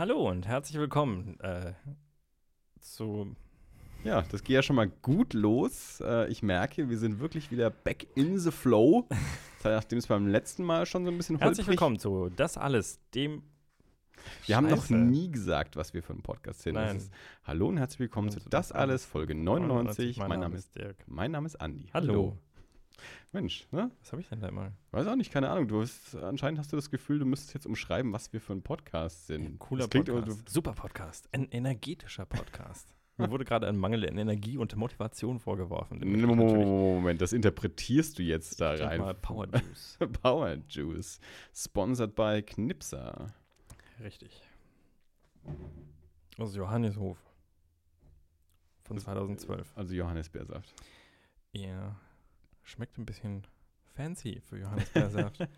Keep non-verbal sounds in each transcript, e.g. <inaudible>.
Hallo und herzlich willkommen äh, zu. Ja, das geht ja schon mal gut los. Äh, ich merke, wir sind wirklich wieder back in the flow. <laughs> Nachdem es beim letzten Mal schon so ein bisschen Herzlich holprig- willkommen zu Das Alles, dem. Wir haben noch nie gesagt, was wir für einen Podcast sind. Nein. ist, Hallo und herzlich willkommen zu Das Alles, Folge 99. Mein, Name ist, Dirk. mein Name ist Andi. Hallo. Mensch, ne? Was habe ich denn da immer? Weiß auch nicht, keine Ahnung. Du hast, anscheinend hast du das Gefühl, du müsstest jetzt umschreiben, was wir für ein Podcast sind. Cooler Das klingt Podcast. Super Podcast. Ein energetischer Podcast. <laughs> Mir wurde gerade ein Mangel an Energie und Motivation vorgeworfen. Moment, das interpretierst du jetzt da rein. Mal Power Juice. <laughs> Power Juice. Sponsored by Knipser. Richtig. Aus Johanneshof. Von 2012. Also Johannisbeersaft. Ja. Schmeckt ein bisschen fancy für Johannisbeersaft.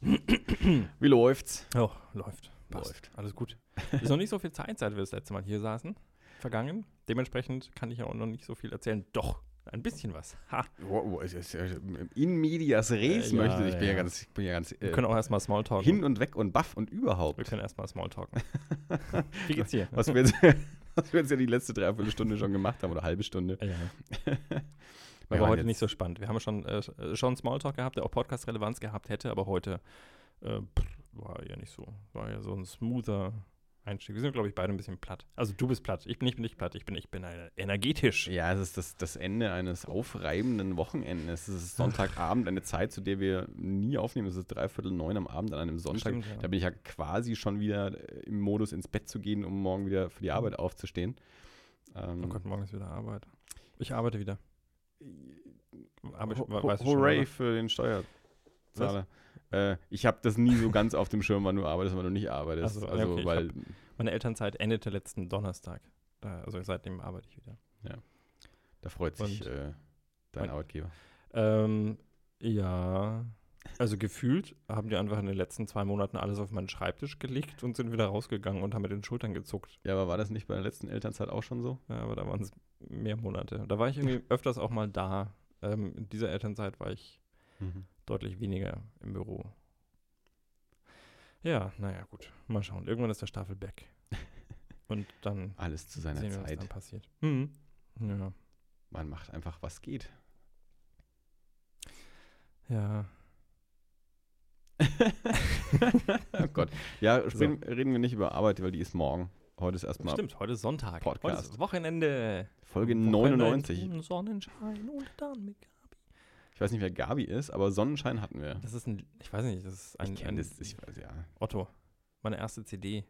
<laughs> Wie läuft's? oh, läuft. Passt. Läuft. Alles gut. Ist noch nicht so viel Zeit, seit wir das letzte Mal hier saßen. Vergangen. Dementsprechend kann ich ja auch noch nicht so viel erzählen. Doch, ein bisschen was. Ha. Wow, ja- In medias res Äh, ja, möchte ich. bin ja, ja. ganz, ich bin ja ganz Wir äh, können auch erstmal Smalltalken. hin und weg und baff und überhaupt. Wir können erstmal Smalltalken. <laughs> Wie geht's dir? Was wir, jetzt, <laughs> was wir jetzt ja die letzte Dreiviertelstunde schon gemacht haben oder halbe Stunde. Ja. Wir Aber waren heute nicht so spannend. Wir haben schon, äh, schon Smalltalk gehabt, der auch Podcast-Relevanz gehabt hätte, aber heute äh, pff, war ja nicht so. War ja so ein smoother Einstieg. Wir sind, glaube ich, beide ein bisschen platt. Also du bist platt. Ich bin nicht, bin nicht platt. Ich bin, ich bin äh, energetisch. Ja, es ist das, das Ende eines aufreibenden Wochenendes. Es ist Sonntagabend, eine Zeit, zu der wir nie aufnehmen. Es ist dreiviertel neun am Abend an einem Sonntag. Stimmt, ja. Da bin ich ja quasi schon wieder äh, im Modus, ins Bett zu gehen, um morgen wieder für die Arbeit aufzustehen. Ähm, Oh Gott, morgen ist wieder Arbeit. Ich arbeite wieder. Aber ich, Ho- we- ho- weißt du schon, Hooray für den Steuerzahler. Äh, ich habe das nie so ganz auf dem Schirm, wann du arbeitest, wann du nicht arbeitest. Ach so, ja, also, okay, ich weil Meine Elternzeit endete letzten Donnerstag. Also seitdem arbeite ich wieder. da freut sich Und- äh, dein mein- Arbeitgeber. Ähm, ja. Also gefühlt haben die einfach in den letzten zwei Monaten alles auf meinen Schreibtisch gelegt und sind wieder rausgegangen und haben mit den Schultern gezuckt. Ja, aber war das nicht bei der letzten Elternzeit auch schon so? Ja, aber da waren es mehr Monate. Da war ich irgendwie <laughs> öfters auch mal da. Ähm, in dieser Elternzeit war ich deutlich weniger im Büro. Ja, naja, gut. Mal schauen. Irgendwann ist der Staffel back. <laughs> Und dann Alles zu seiner sehen wir, was Zeit. dann passiert. Mhm. Ja. Man macht einfach, was geht. Ja. <laughs> oh Gott. Ja, sprechen, reden wir nicht über Arbeit, weil die ist morgen. Heute ist erstmal Stimmt, heute ist Sonntag. Heute Podcast. ist Wochenende. Folge Wochenende 99. im Sonnenschein und dann mit Gabi. Ich weiß nicht, wer Gabi ist, aber Sonnenschein hatten wir. Das ist ein, ich weiß nicht, das ist ein, ich kenne ein das, ich weiß, ja. Otto. Meine erste CD.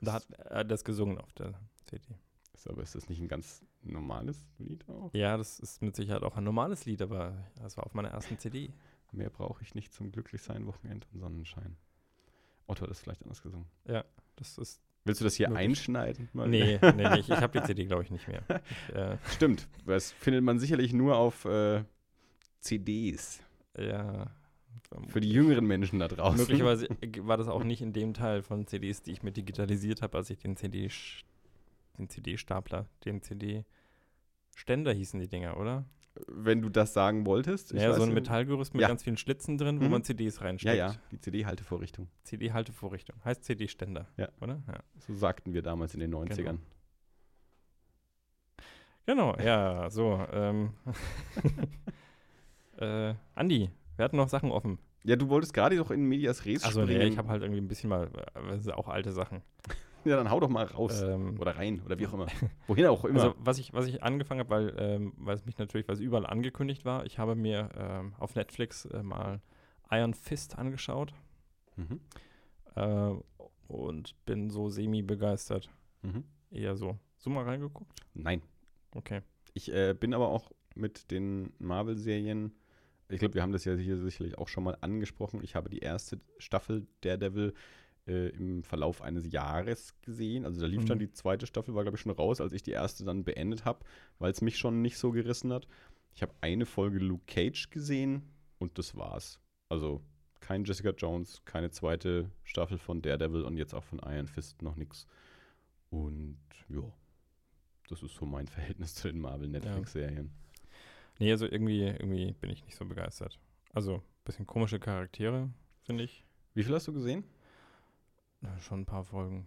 Da hat er das gesungen auf der CD. Ist, aber ist das nicht ein ganz normales Lied auch? Ja, das ist mit Sicherheit auch ein normales Lied, aber das war auf meiner ersten CD. Mehr brauche ich nicht zum Glücklichsein, Wochenende und Sonnenschein. Otto hat das vielleicht anders gesungen. Das ist. Willst du das hier Möglich. einschneiden? Mal Nee, nee, nee, ich, ich habe die <laughs> CD, glaube ich, nicht mehr. Ich, äh, Stimmt. Das findet man sicherlich nur auf äh, CDs. ja. Für die jüngeren Menschen da draußen. Möglicherweise war das auch nicht in dem Teil von CDs, die ich mir digitalisiert habe, als ich den CD, den CD-Stapler, den CD-Ständer hießen die Dinger, oder? Wenn du das sagen wolltest. ja, so ein. Metallgerüst mit Ja. ganz vielen Schlitzen drin, wo Mhm. man CDs reinsteckt. Ja, ja, die CD-Haltevorrichtung. CD-Haltevorrichtung. Heißt CD-Ständer, Ja. oder? Ja. So sagten wir damals in den 90ern. Genau, ja, so. Ähm. <laughs> äh, Andi, wir hatten noch Sachen offen. Ja, du wolltest gerade doch in Medias Res Also nee, springen. ich habe halt irgendwie ein bisschen mal, äh, das sind auch alte Sachen. Ja, dann hau doch mal raus. Ähm, Oder rein, oder wie auch immer. <laughs> Wohin auch immer. Also was ich, was ich angefangen habe, weil, ähm, weil es mich natürlich, weil es überall angekündigt war, ich habe mir ähm, auf Netflix äh, mal Iron Fist angeschaut mhm. äh, und bin so semi-begeistert. Mhm. Eher so. Hast du mal reingeguckt? Nein. Okay. Ich äh, bin aber auch mit den Marvel-Serien, ich glaube, wir haben das ja hier sicherlich auch schon mal angesprochen. Ich habe die erste Staffel Daredevil äh, im Verlauf eines Jahres gesehen. Also da lief Mhm. dann die zweite Staffel, war glaube ich schon raus, als ich die erste dann beendet habe, weil es mich schon nicht so gerissen hat. Ich habe eine Folge Luke Cage gesehen und das war's. Also kein Jessica Jones, keine zweite Staffel von Daredevil und jetzt auch von Iron Fist noch nichts. Und ja, das ist so mein <laughs> Verhältnis zu den Marvel-Netflix-Serien. Nee, also irgendwie, irgendwie bin ich nicht so begeistert. Also, bisschen komische Charaktere, finde ich. Wie viel hast du gesehen? Schon ein paar Folgen.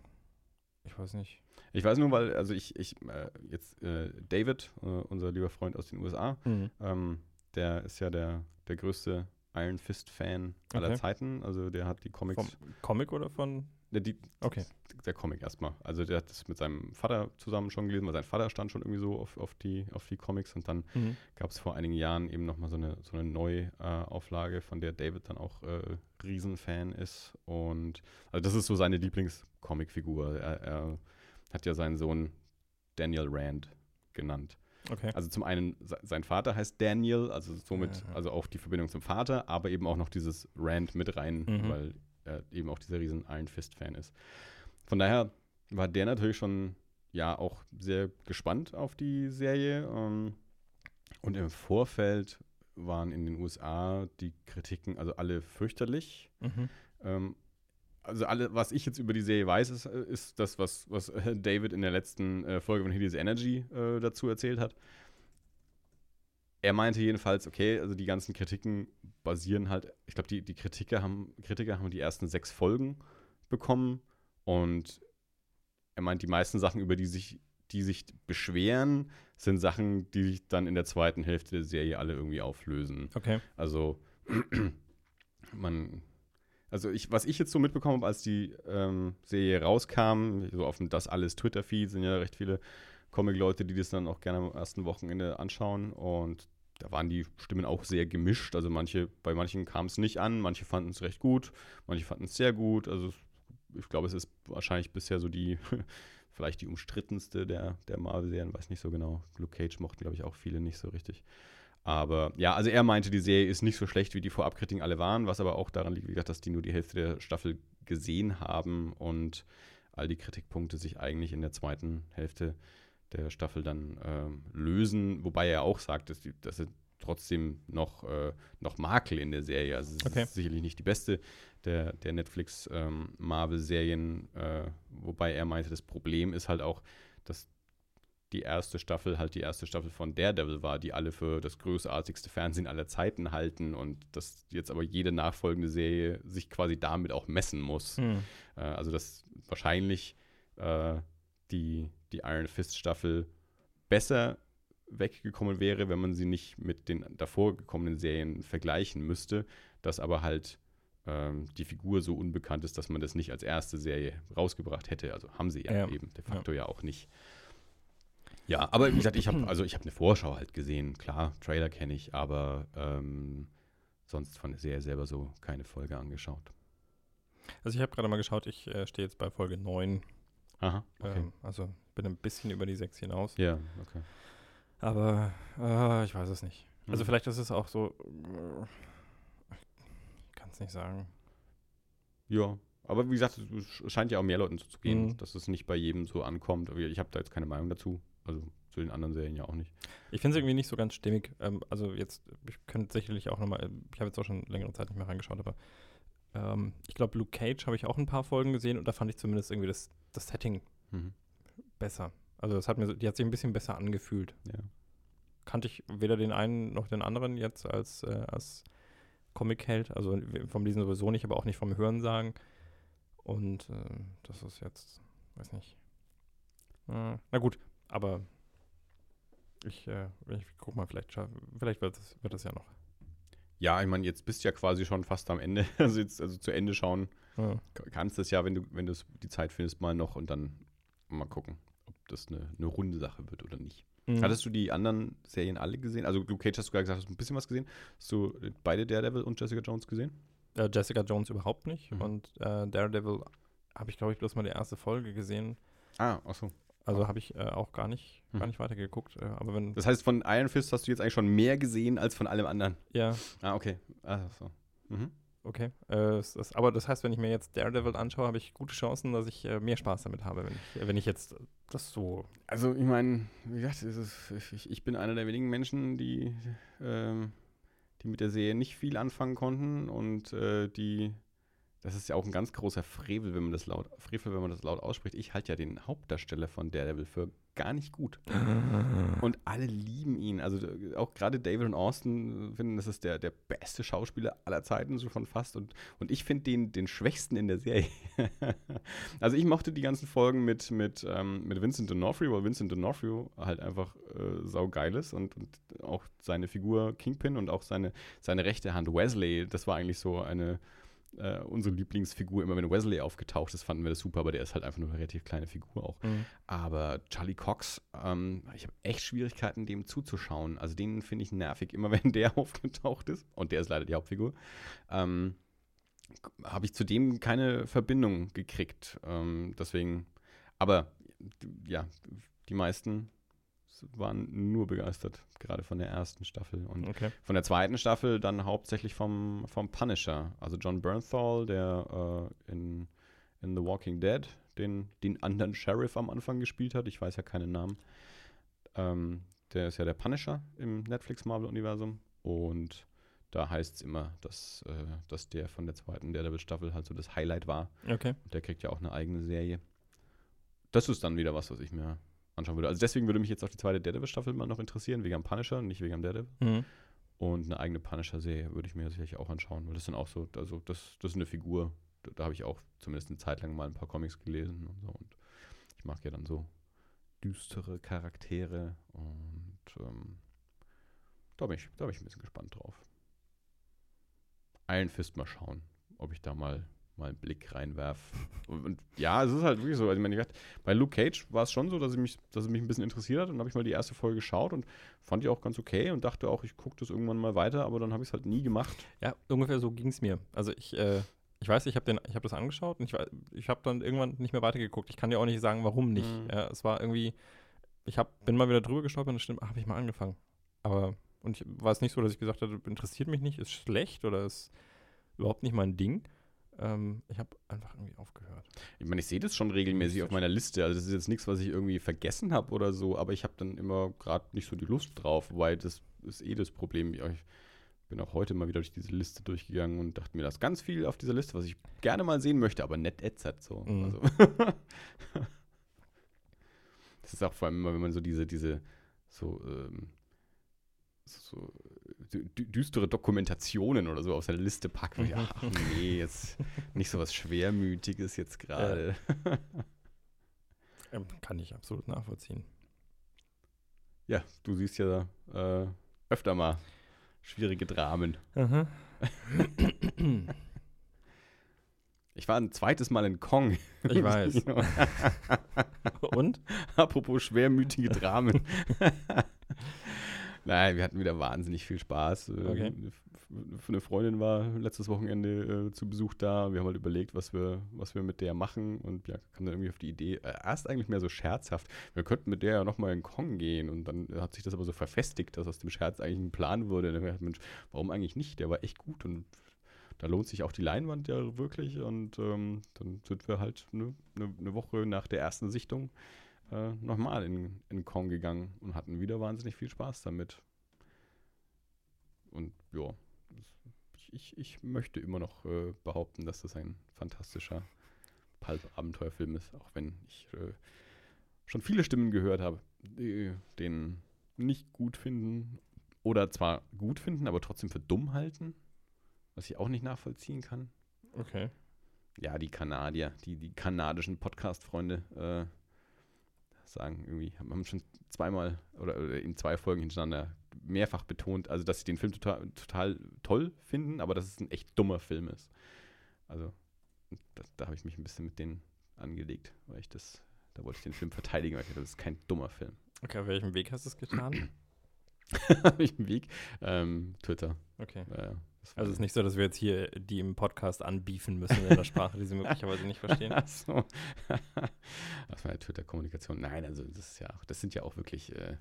Ich weiß nicht. Ich weiß nur, weil, also ich, ich äh, jetzt äh, David, äh, unser lieber Freund aus den USA, Mhm. ähm, der ist ja der, der größte Iron Fist-Fan aller Okay. Zeiten. Also der hat die Comics. Vom Comic oder von. Ne, die, Okay. Der Comic erstmal. Also der hat das mit seinem Vater zusammen schon gelesen, weil sein Vater stand schon irgendwie so auf, auf, die, auf die Comics und dann Mhm. gab es vor einigen Jahren eben nochmal so eine, so eine Neuauflage, von der David dann auch äh, Riesenfan ist. Und also das ist so seine Lieblings-Comic-Figur. Er, er hat ja seinen Sohn Daniel Rand genannt. Okay. Also zum einen, se- sein Vater heißt Daniel, also somit, Ja. also auch die Verbindung zum Vater, aber eben auch noch dieses Rand mit rein, Mhm. weil er eben auch dieser riesen Iron Fist-Fan ist. Von daher war der natürlich schon, ja, auch sehr gespannt auf die Serie. ähm, Und im Vorfeld waren in den USA die Kritiken, also alle fürchterlich. Mhm. Ähm, also alle, was ich jetzt über die Serie weiß, ist, äh, ist das, was, was äh, David in der letzten äh, Folge von Hideous Energy äh, dazu erzählt hat. Er meinte jedenfalls, okay, also die ganzen Kritiken basieren halt, ich glaube, die, die Kritiker, haben, Kritiker haben die ersten sechs Folgen bekommen und er meint, die meisten Sachen, über die sich, die sich beschweren, sind Sachen, die sich dann in der zweiten Hälfte der Serie alle irgendwie auflösen. Okay. Also <clears throat> man, also ich, was ich jetzt so mitbekommen habe, als die ähm, Serie rauskam, so auf dem Das Alles Twitter-Feed sind ja recht viele Comic-Leute, die das dann auch gerne am ersten Wochenende anschauen und da waren die Stimmen auch sehr gemischt. Also manche, bei manchen kam es nicht an, manche fanden es recht gut, manche fanden es sehr gut. Also ich glaube, es ist wahrscheinlich bisher so die, <laughs> vielleicht die umstrittenste der, der Marvel-Serien, weiß nicht so genau. Luke Cage mochten, glaube ich, auch viele nicht so richtig. Aber ja, also er meinte, die Serie ist nicht so schlecht, wie die Vorabkritiken alle waren, was aber auch daran liegt, wie gesagt, dass die nur die Hälfte der Staffel gesehen haben und all die Kritikpunkte sich eigentlich in der zweiten Hälfte der Staffel dann ähm, lösen, wobei er auch sagt, dass, die, dass er trotzdem noch, äh, noch Makel in der Serie. Also es Okay. ist sicherlich nicht die beste der, der Netflix ähm, äh, wobei er meinte, das Problem ist halt auch, dass die erste Staffel halt die erste Staffel von Daredevil war, die alle für das großartigste Fernsehen aller Zeiten halten und dass jetzt aber jede nachfolgende Serie sich quasi damit auch messen muss. Mhm. Äh, also dass wahrscheinlich äh, die, die Iron Fist Staffel besser weggekommen wäre, wenn man sie nicht mit den davor gekommenen Serien vergleichen müsste, dass aber halt ähm, die Figur so unbekannt ist, dass man das nicht als erste Serie rausgebracht hätte. Also haben sie ja, Ja. eben de facto ja. auch nicht. Ja, aber wie gesagt, ich habe <clears throat> also ich habe eine Vorschau halt gesehen, klar, Trailer kenne ich, aber ähm, sonst von der Serie selber so keine Folge angeschaut. Also ich habe gerade mal geschaut, ich äh, stehe jetzt bei Folge 9. Aha, okay. Ähm, also bin ein bisschen über die 6 hinaus. ja, okay. Aber äh, ich weiß es nicht. Also Mhm. vielleicht ist es auch so. Ich kann es nicht sagen. Ja, aber wie gesagt, es scheint ja auch mehr Leuten so zu gehen, Mhm. dass es nicht bei jedem so ankommt. Ich habe da jetzt keine Meinung dazu. Also zu den anderen Serien ja auch nicht. Ich finde es irgendwie nicht so ganz stimmig. Ähm, also jetzt, ich könnte sicherlich auch nochmal, ich habe jetzt auch schon längere Zeit nicht mehr reingeschaut, aber ähm, ich glaube, Luke Cage habe ich auch ein paar Folgen gesehen und da fand ich zumindest irgendwie das, das Setting Mhm. Besser. Also das hat mir, die hat sich ein bisschen besser angefühlt. Ja. Kannte ich weder den einen noch den anderen jetzt als, äh, als Comic-Held, also vom Lesen sowieso nicht, aber auch nicht vom Hören sagen. Und äh, das ist jetzt, weiß nicht. Äh, na gut, aber ich, äh, ich guck mal, vielleicht, vielleicht wird das, wird das ja noch. Ja, ich meine, jetzt bist du ja quasi schon fast am Ende. <laughs> Also jetzt also zu Ende schauen Ja. ka- kannst das ja, wenn du wenn du die Zeit findest, mal noch und dann mal gucken, ob das eine, eine runde Sache wird oder nicht. Mhm. Hattest du die anderen Serien alle gesehen? Also Luke Cage hast du gerade gesagt, hast du ein bisschen was gesehen. Hast du äh, beide Daredevil und Jessica Jones gesehen? äh, Jessica Jones überhaupt nicht Mhm. und äh, Daredevil habe ich, glaube ich, bloß mal die erste Folge gesehen. Ah, ach so. Also habe ich äh, auch gar nicht, gar Mhm. nicht weitergeguckt. Äh, aber wenn, Das heißt, von Iron Fist hast du jetzt eigentlich schon mehr gesehen als von allem anderen. ja, Ah, okay. Ah, so. Mhm. Okay. Äh, es aber das heißt, wenn ich mir jetzt Daredevil anschaue, habe ich gute Chancen, dass ich äh, mehr Spaß damit habe, wenn ich, wenn ich jetzt das so. Also, ich meine, wie gesagt, es ist, ich, ich bin einer der wenigen Menschen, die, ähm, die mit der Serie nicht viel anfangen konnten und äh, die, das ist ja auch ein ganz großer Frevel, wenn man das laut, Frevel, wenn man das laut ausspricht. Ich halte ja den Hauptdarsteller von Daredevil für gar nicht gut. Und alle lieben ihn. Also äh, auch gerade David und Austin äh, finden, das ist der, der beste Schauspieler aller Zeiten, so schon fast. Und, und ich finde den, den schwächsten in der Serie. <laughs> also ich mochte die ganzen Folgen mit, mit, ähm, mit Vincent D'Onofrio, weil Vincent D'Onofrio halt einfach äh, saugeil ist und, und auch seine Figur Kingpin und auch seine, seine rechte Hand Wesley, das war eigentlich so eine äh, unsere Lieblingsfigur. Immer wenn Wesley aufgetaucht ist, fanden wir das super, aber der ist halt einfach nur eine relativ kleine Figur auch. Mhm. Aber Charlie Cox, ähm, ich habe echt Schwierigkeiten, dem zuzuschauen. Also den finde ich nervig, immer <laughs> wenn der aufgetaucht ist. Und der ist leider die Hauptfigur. Ähm, habe ich zudem keine Verbindung gekriegt. Ähm, deswegen, aber ja, die meisten waren nur begeistert, gerade von der ersten Staffel. Und okay. von der zweiten Staffel dann hauptsächlich vom, vom Punisher. Also John Bernthal, der äh, in, in The Walking Dead den, den anderen Sheriff am Anfang gespielt hat. Ich weiß ja keinen Namen. Ähm, der ist ja der Punisher im Netflix-Marvel-Universum. Und da heißt es immer, dass, äh, dass der von der zweiten Daredevil-Staffel halt so das Highlight war. Okay. Und der kriegt ja auch eine eigene Serie. Das ist dann wieder was, was ich mir anschauen würde. Also deswegen würde mich jetzt auch die zweite Daredevil-Staffel mal noch interessieren, wegen am Punisher, nicht wegen am Daredevil. Mhm. Und eine eigene Punisher-Serie würde ich mir sicherlich auch anschauen, weil das sind auch so, also das, das ist eine Figur, da, da habe ich auch zumindest eine Zeit lang mal ein paar Comics gelesen und so. Und ich mag ja dann so düstere Charaktere und ähm, da, bin ich, da bin ich ein bisschen gespannt drauf. Iron Fist mal schauen, ob ich da mal mal einen Blick reinwerf. Und, <laughs> und, ja, es ist halt wirklich so. Also, ich meine, bei Luke Cage war es schon so, dass, ich mich, dass es mich ein bisschen interessiert hat. Und habe ich mal die erste Folge geschaut und fand die auch ganz okay und dachte auch, ich gucke das irgendwann mal weiter, aber dann habe ich es halt nie gemacht. Ja, ungefähr so ging es mir. Also ich, äh, ich weiß, ich habe hab das angeschaut und ich, ich habe dann irgendwann nicht mehr weitergeguckt. Ich kann dir auch nicht sagen, warum nicht. Mhm. Ja, es war irgendwie, ich hab, bin mal wieder drüber gestolpert und stimmt, habe ich mal angefangen. Aber, und ich, war es nicht so, dass ich gesagt habe, interessiert mich nicht, ist schlecht oder ist überhaupt nicht mein Ding. Ähm, ich habe einfach irgendwie aufgehört. Ich meine, ich sehe das schon regelmäßig auf meiner Liste. Also das ist jetzt nichts, was ich irgendwie vergessen habe oder so, aber ich habe dann immer gerade nicht so die Lust drauf, weil das ist eh das Problem. Ich bin auch heute mal wieder durch diese Liste durchgegangen und dachte mir, da ist ganz viel auf dieser Liste, was ich gerne mal sehen möchte, aber nicht ätzert so. Mhm. Also <laughs> das ist auch vor allem immer, wenn man so diese, diese so, ähm, so düstere Dokumentationen oder so auf seine Liste packt. Mhm. Ja, nee, jetzt nicht so was Schwermütiges jetzt gerade. Ja. <laughs> Ähm, kann ich absolut nachvollziehen. Ja, du siehst ja äh, öfter mal schwierige Dramen. <clears throat> Ich war ein zweites Mal in Kong. Ich weiß. <laughs> Und? Apropos schwermütige Dramen. <laughs> Nein, wir hatten wieder wahnsinnig viel Spaß. Äh, okay. Eine Freundin war letztes Wochenende äh, zu Besuch da. Wir haben halt überlegt, was wir, was wir mit der machen und ja, kam dann irgendwie auf die Idee, äh, erst eigentlich mehr so scherzhaft, wir könnten mit der ja nochmal in Kong gehen und dann hat sich das aber so verfestigt, dass aus dem Scherz eigentlich ein Plan wurde. Und dann gedacht, Mensch, warum eigentlich nicht? Der war echt gut und da lohnt sich auch die Leinwand ja wirklich und ähm, dann sind wir halt eine ne, ne Woche nach der ersten Sichtung äh, nochmal in, in Kong gegangen und hatten wieder wahnsinnig viel Spaß damit. Und ja, ich, ich möchte immer noch äh, behaupten, dass das ein fantastischer Pulp-Abenteuerfilm ist, auch wenn ich äh, schon viele Stimmen gehört habe, die den nicht gut finden oder zwar gut finden, aber trotzdem für dumm halten, was ich auch nicht nachvollziehen kann. Okay. Ja, die Kanadier, die, die kanadischen Podcast-Freunde, äh, sagen, irgendwie, haben schon zweimal oder, in zwei Folgen hintereinander mehrfach betont, also dass sie den Film total, total toll finden, aber dass es ein echt dummer Film ist. Also da, da habe ich mich ein bisschen mit denen angelegt, weil ich das, da wollte ich den Film verteidigen, weil ich dachte, das ist kein dummer Film. Okay, auf welchem Weg hast du es getan? <laughs> auf welchem Weg? Ähm, Twitter. Okay. Äh, also es ist nicht so, dass wir jetzt hier die im Podcast anbiefen müssen in einer Sprache, die sie <laughs> möglicherweise nicht verstehen. Ach so. <laughs> war ja Twitter-Kommunikation. Nein, also das ist ja auch, das sind ja auch wirklich, äh,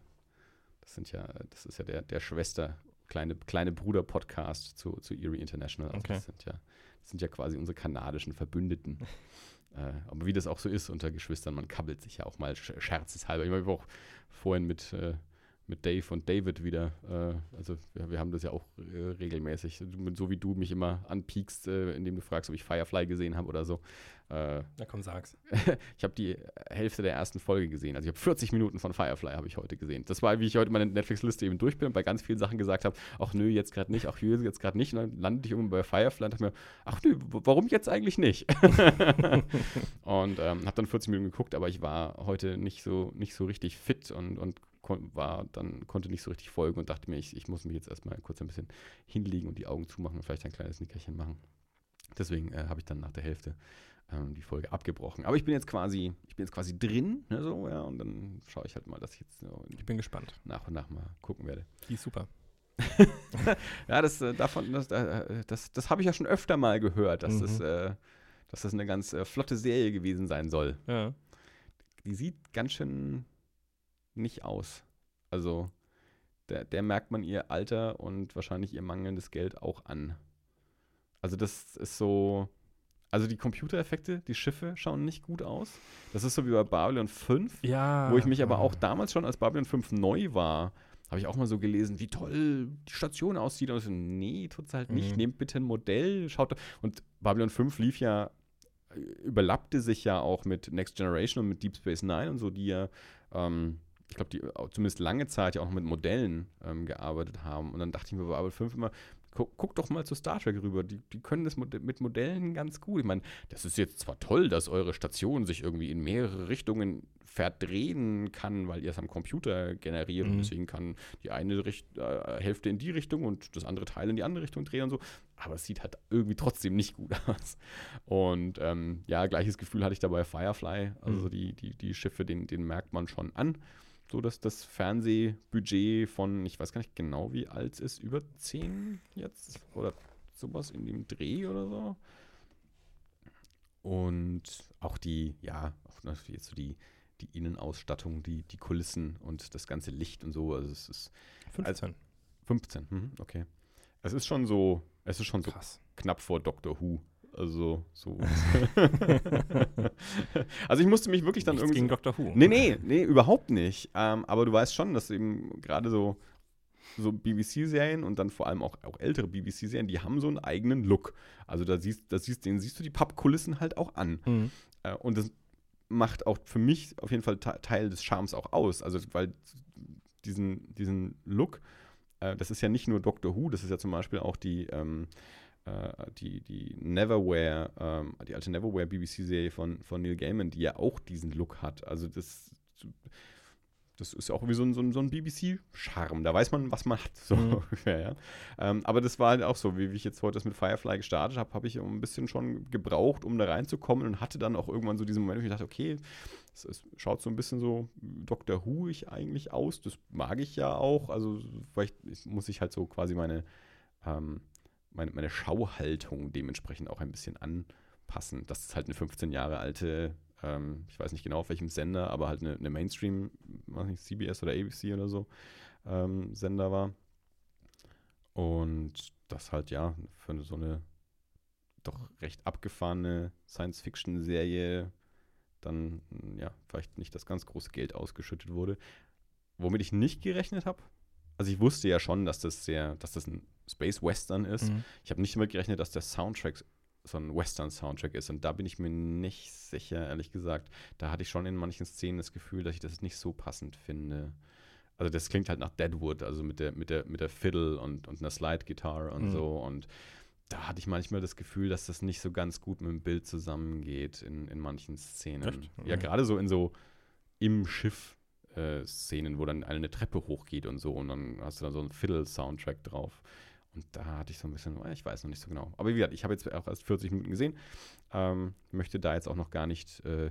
das sind ja, das ist ja der, der Schwester, kleine, kleine Bruder-Podcast zu, zu Erie International. Also okay. das sind ja, das sind ja quasi unsere kanadischen Verbündeten. <laughs> äh, aber wie das auch so ist unter Geschwistern, man kabbelt sich ja auch mal scherzeshalber. Ich habe auch vorhin mit, äh, mit Dave und David wieder. Äh, also wir, wir, haben das ja auch äh, regelmäßig. So wie du mich immer anpiekst, äh, indem du fragst, ob ich Firefly gesehen habe oder so. Äh, Na komm, sag's. <laughs> ich habe die Hälfte der ersten Folge gesehen. Also ich habe 40 Minuten von Firefly habe ich heute gesehen. Das war, wie ich heute meine Netflix-Liste eben durch bin und bei ganz vielen Sachen gesagt habe, ach nö, jetzt gerade nicht, ach nö, jetzt gerade nicht. Und dann landete ich irgendwann bei Firefly und dachte mir, ach nö, warum jetzt eigentlich nicht? <laughs> und ähm, habe dann 40 Minuten geguckt, aber ich war heute nicht so, nicht so richtig fit und, und war dann konnte nicht so richtig folgen und dachte mir, ich, ich muss mich jetzt erstmal kurz ein bisschen hinlegen und die Augen zumachen und vielleicht ein kleines Nickerchen machen. Deswegen äh, habe ich dann nach der Hälfte ähm, die Folge abgebrochen. Aber ich bin jetzt quasi, ich bin jetzt quasi drin, ne, so, ja, und dann schaue ich halt mal, dass ich jetzt so ich bin gespannt. nach und nach mal gucken werde. Die ist super. <laughs> ja, das äh, davon, das, äh, das, das habe ich ja schon öfter mal gehört, dass, mhm. das, äh, dass das eine ganz äh, flotte Serie gewesen sein soll. Ja. Die sieht ganz schön nicht aus. Also, der, der merkt man ihr Alter und wahrscheinlich ihr mangelndes Geld auch an. Also, das ist so. Also die Computereffekte, die Schiffe schauen nicht gut aus. Das ist so wie bei Babylon 5, ja, wo ich mich aber auch damals schon, als Babylon 5 neu war, habe ich auch mal so gelesen, wie toll die Station aussieht. Und ich so, nee, tut's halt nicht. Mhm. Nehmt bitte ein Modell, schaut. Und Babylon 5 lief ja, überlappte sich ja auch mit Next Generation und mit Deep Space Nine und so, die ja ähm, ich glaube, die zumindest lange Zeit ja auch noch mit Modellen ähm, gearbeitet haben. Und dann dachte ich mir bei Babel 5 immer, guck, guck, doch mal zu Star Trek rüber. Die, die können das mit Modellen ganz gut. Ich meine, das ist jetzt zwar toll, dass eure Station sich irgendwie in mehrere Richtungen verdrehen kann, weil ihr es am Computer generiert mhm. und deswegen kann die eine Richt äh, Hälfte in die Richtung und das andere Teil in die andere Richtung drehen und so. Aber es sieht halt irgendwie trotzdem nicht gut <laughs> aus. Und ähm, ja, gleiches Gefühl hatte ich da bei Firefly. Also mhm. die, die, die Schiffe, den, den merkt man schon an so dass das Fernsehbudget von, ich weiß gar nicht genau, wie alt es ist, über 10 jetzt oder sowas in dem Dreh oder so. Und auch die, ja, auch jetzt so die, die Innenausstattung, die, die Kulissen und das ganze Licht und so. Also es ist 15. Also 15, hm, okay. Es ist schon so, es ist schon Krass. so knapp vor Doctor Who. Also so. <laughs> <laughs> also ich musste mich wirklich dann Nichts irgendwie. gegen Dr. Who. Nee, nee, nee, überhaupt nicht. Ähm, aber du weißt schon, dass eben gerade so, so BBC-Serien und dann vor allem auch, auch ältere BBC-Serien, die haben so einen eigenen Look. Also da siehst, da siehst, den siehst du die Pappkulissen halt auch an. Mhm. Äh, und das macht auch für mich auf jeden Fall Teil des Charmes auch aus. Also weil diesen, diesen Look, äh, das ist ja nicht nur Doctor Who, das ist ja zum Beispiel auch die ähm, äh, die, die Neverwhere, ähm, die alte Neverwhere BBC-Serie von, von Neil Gaiman, die ja auch diesen Look hat. Also das, das ist auch wie so ein, so ein, so ein BBC-Charme. Da weiß man, was man hat, so mhm. ungefähr, ja. Ähm, aber das war halt auch so, wie, wie ich jetzt heute das mit Firefly gestartet habe, habe ich ein bisschen schon gebraucht, um da reinzukommen und hatte dann auch irgendwann so diesen Moment, wo ich dachte, okay, es, es schaut so ein bisschen so Dr. Who-ig eigentlich aus. Das mag ich ja auch. Also vielleicht muss ich halt so quasi meine ähm, meine, meine Schauhaltung dementsprechend auch ein bisschen anpassen. Das ist halt eine 15 Jahre alte, ähm, ich weiß nicht genau auf welchem Sender, aber halt eine, eine Mainstream, weiß nicht, CBS oder ABC oder so, ähm, Sender war. Und das halt ja für so eine doch recht abgefahrene Science-Fiction-Serie dann ja vielleicht nicht das ganz große Geld ausgeschüttet wurde. Womit ich nicht gerechnet habe, also ich wusste ja schon, dass das sehr, dass das ein Space Western ist. Mhm. Ich habe nicht damit gerechnet, dass der Soundtrack so ein Western-Soundtrack ist. Und da bin ich mir nicht sicher, ehrlich gesagt. Da hatte ich schon in manchen Szenen das Gefühl, dass ich das nicht so passend finde. Also das klingt halt nach Deadwood, also mit der, mit der, mit der Fiddle und, und einer Slide-Gitarre und mhm. so. Und da hatte ich manchmal das Gefühl, dass das nicht so ganz gut mit dem Bild zusammengeht in, in manchen Szenen. Echt? Ja, gerade so in so im Schiff äh, Szenen, wo dann eine Treppe hochgeht und so und dann hast du da so einen Fiddle-Soundtrack drauf. Und da hatte ich so ein bisschen, ich weiß noch nicht so genau. Aber wie gesagt, ich habe jetzt auch erst 40 Minuten gesehen. Ähm, möchte da jetzt auch noch gar nicht äh,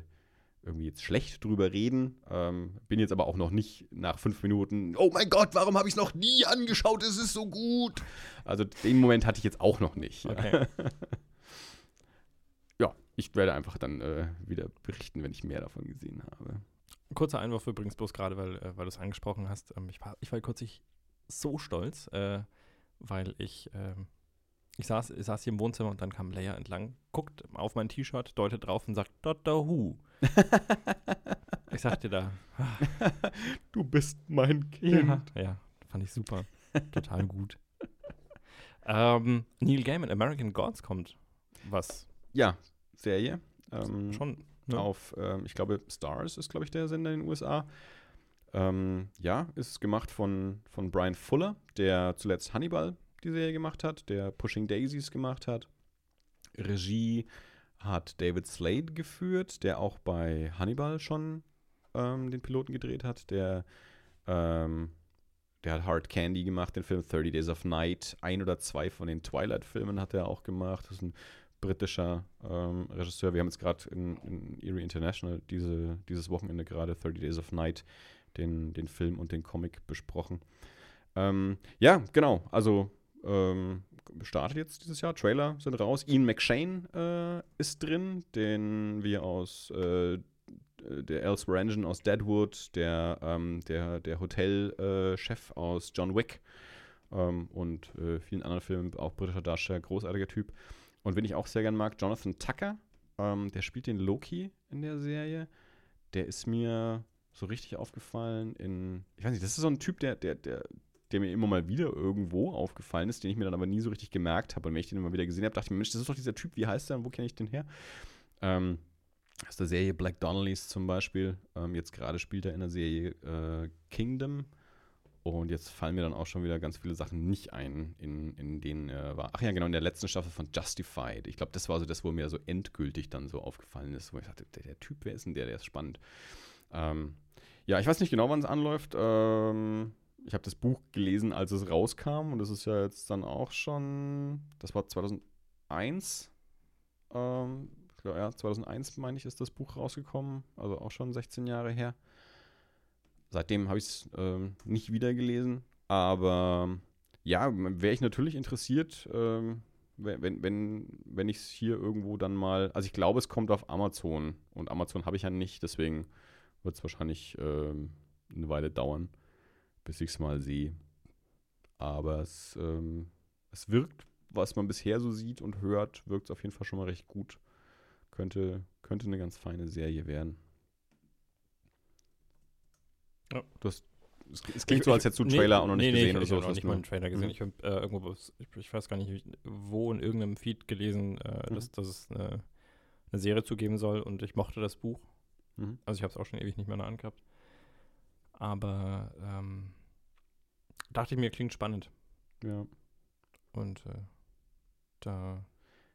irgendwie jetzt schlecht drüber reden. Ähm, bin jetzt aber auch noch nicht nach fünf Minuten, oh mein Gott, warum habe ich es noch nie angeschaut? Es ist so gut. Also den Moment hatte ich jetzt auch noch nicht. Okay. <laughs> ja, ich werde einfach dann äh, wieder berichten, wenn ich mehr davon gesehen habe. Kurzer Einwurf übrigens bloß gerade, weil, äh, weil du es angesprochen hast. Ähm, ich, war, ich war kürzlich so stolz, äh, weil ich, ähm, ich, saß, ich saß hier im Wohnzimmer und dann kam Leia entlang, guckt auf mein T-Shirt, deutet drauf und sagt Doctor Who. <laughs> Ich sagte da. du bist mein Kind. Ja, ja fand ich super. Total gut. Ähm, Neil Gaiman, American Gods kommt. Was? Ja, Serie. Ähm, Schon. ne? Auf, ähm, ich glaube, Stars ist, glaube ich, der Sender in den USA. Ähm, ja, ist gemacht von, von Brian Fuller, der zuletzt Hannibal die Serie gemacht hat, der Pushing Daisies gemacht hat. Regie hat David Slade geführt, der auch bei Hannibal schon ähm, den Piloten gedreht hat. Der, ähm, der hat Hard Candy gemacht, den Film 30 Days of Night. Ein oder zwei von den Twilight-Filmen hat er auch gemacht. Das ist ein britischer ähm, Regisseur. Wir haben jetzt gerade in, in Erie International diese, dieses Wochenende gerade 30 Days of Night den, den Film und den Comic besprochen. Ähm, ja, genau. Also ähm, startet jetzt dieses Jahr. Trailer sind raus. Ian McShane äh, ist drin, den wir aus äh, der Elsewhere Engine aus Deadwood, der, ähm, der, der Hotelchef äh, aus John Wick ähm, und äh, vielen anderen Filmen, auch britischer Darsteller, großartiger Typ. Und wen ich auch sehr gern mag, Jonathan Tucker, ähm, der spielt den Loki in der Serie. Der ist mir so richtig aufgefallen in, ich weiß nicht, das ist so ein Typ, der, der, der, der mir immer mal wieder irgendwo aufgefallen ist, den ich mir dann aber nie so richtig gemerkt habe. Und wenn ich den immer wieder gesehen habe, dachte ich mir, Mensch, das ist doch dieser Typ, wie heißt der und wo kenne ich den her? Ähm, aus der Serie Black Donnellys zum Beispiel. Ähm, jetzt gerade spielt er in der Serie äh, Kingdom. Und jetzt fallen mir dann auch schon wieder ganz viele Sachen nicht ein, in, in denen er war. Ach ja, genau, in der letzten Staffel von Justified. Ich glaube, das war so das, wo mir so endgültig dann so aufgefallen ist, wo ich dachte, der, der Typ, wer ist denn der? Der ist spannend. Ähm, ja, ich weiß nicht genau, wann es anläuft. Ähm, ich habe das Buch gelesen, als es rauskam. Und das ist ja jetzt dann auch schon, das war 2001. Ähm, glaub, ja, 2001 meine ich, ist das Buch rausgekommen. Also auch schon 16 Jahre her. Seitdem habe ich es ähm, nicht wieder gelesen. Aber ja, wäre ich natürlich interessiert, ähm, wenn, wenn, wenn ich es hier irgendwo dann mal. Also ich glaube, es kommt auf Amazon. Und Amazon habe ich ja nicht, deswegen wird es wahrscheinlich ähm, eine Weile dauern, bis ich es mal sehe. Aber es, ähm, es wirkt, was man bisher so sieht und hört, wirkt es auf jeden Fall schon mal recht gut. Könnte, könnte eine ganz feine Serie werden. Ja. Du hast, es, es klingt ich, so, als hättest du einen Trailer nee, auch noch nicht nee, gesehen nee, oder so. Ich habe noch nicht mal einen Trailer gesehen. Mhm. Ich habe äh, irgendwo, ich, ich, weiß gar nicht, wo in irgendeinem Feed gelesen, äh, mhm. dass, dass es eine, eine Serie zugeben soll und ich mochte das Buch. Mhm. Also ich habe es auch schon ewig nicht mehr in der Hand gehabt. Aber ähm, dachte ich mir, klingt spannend. Ja. Und äh, da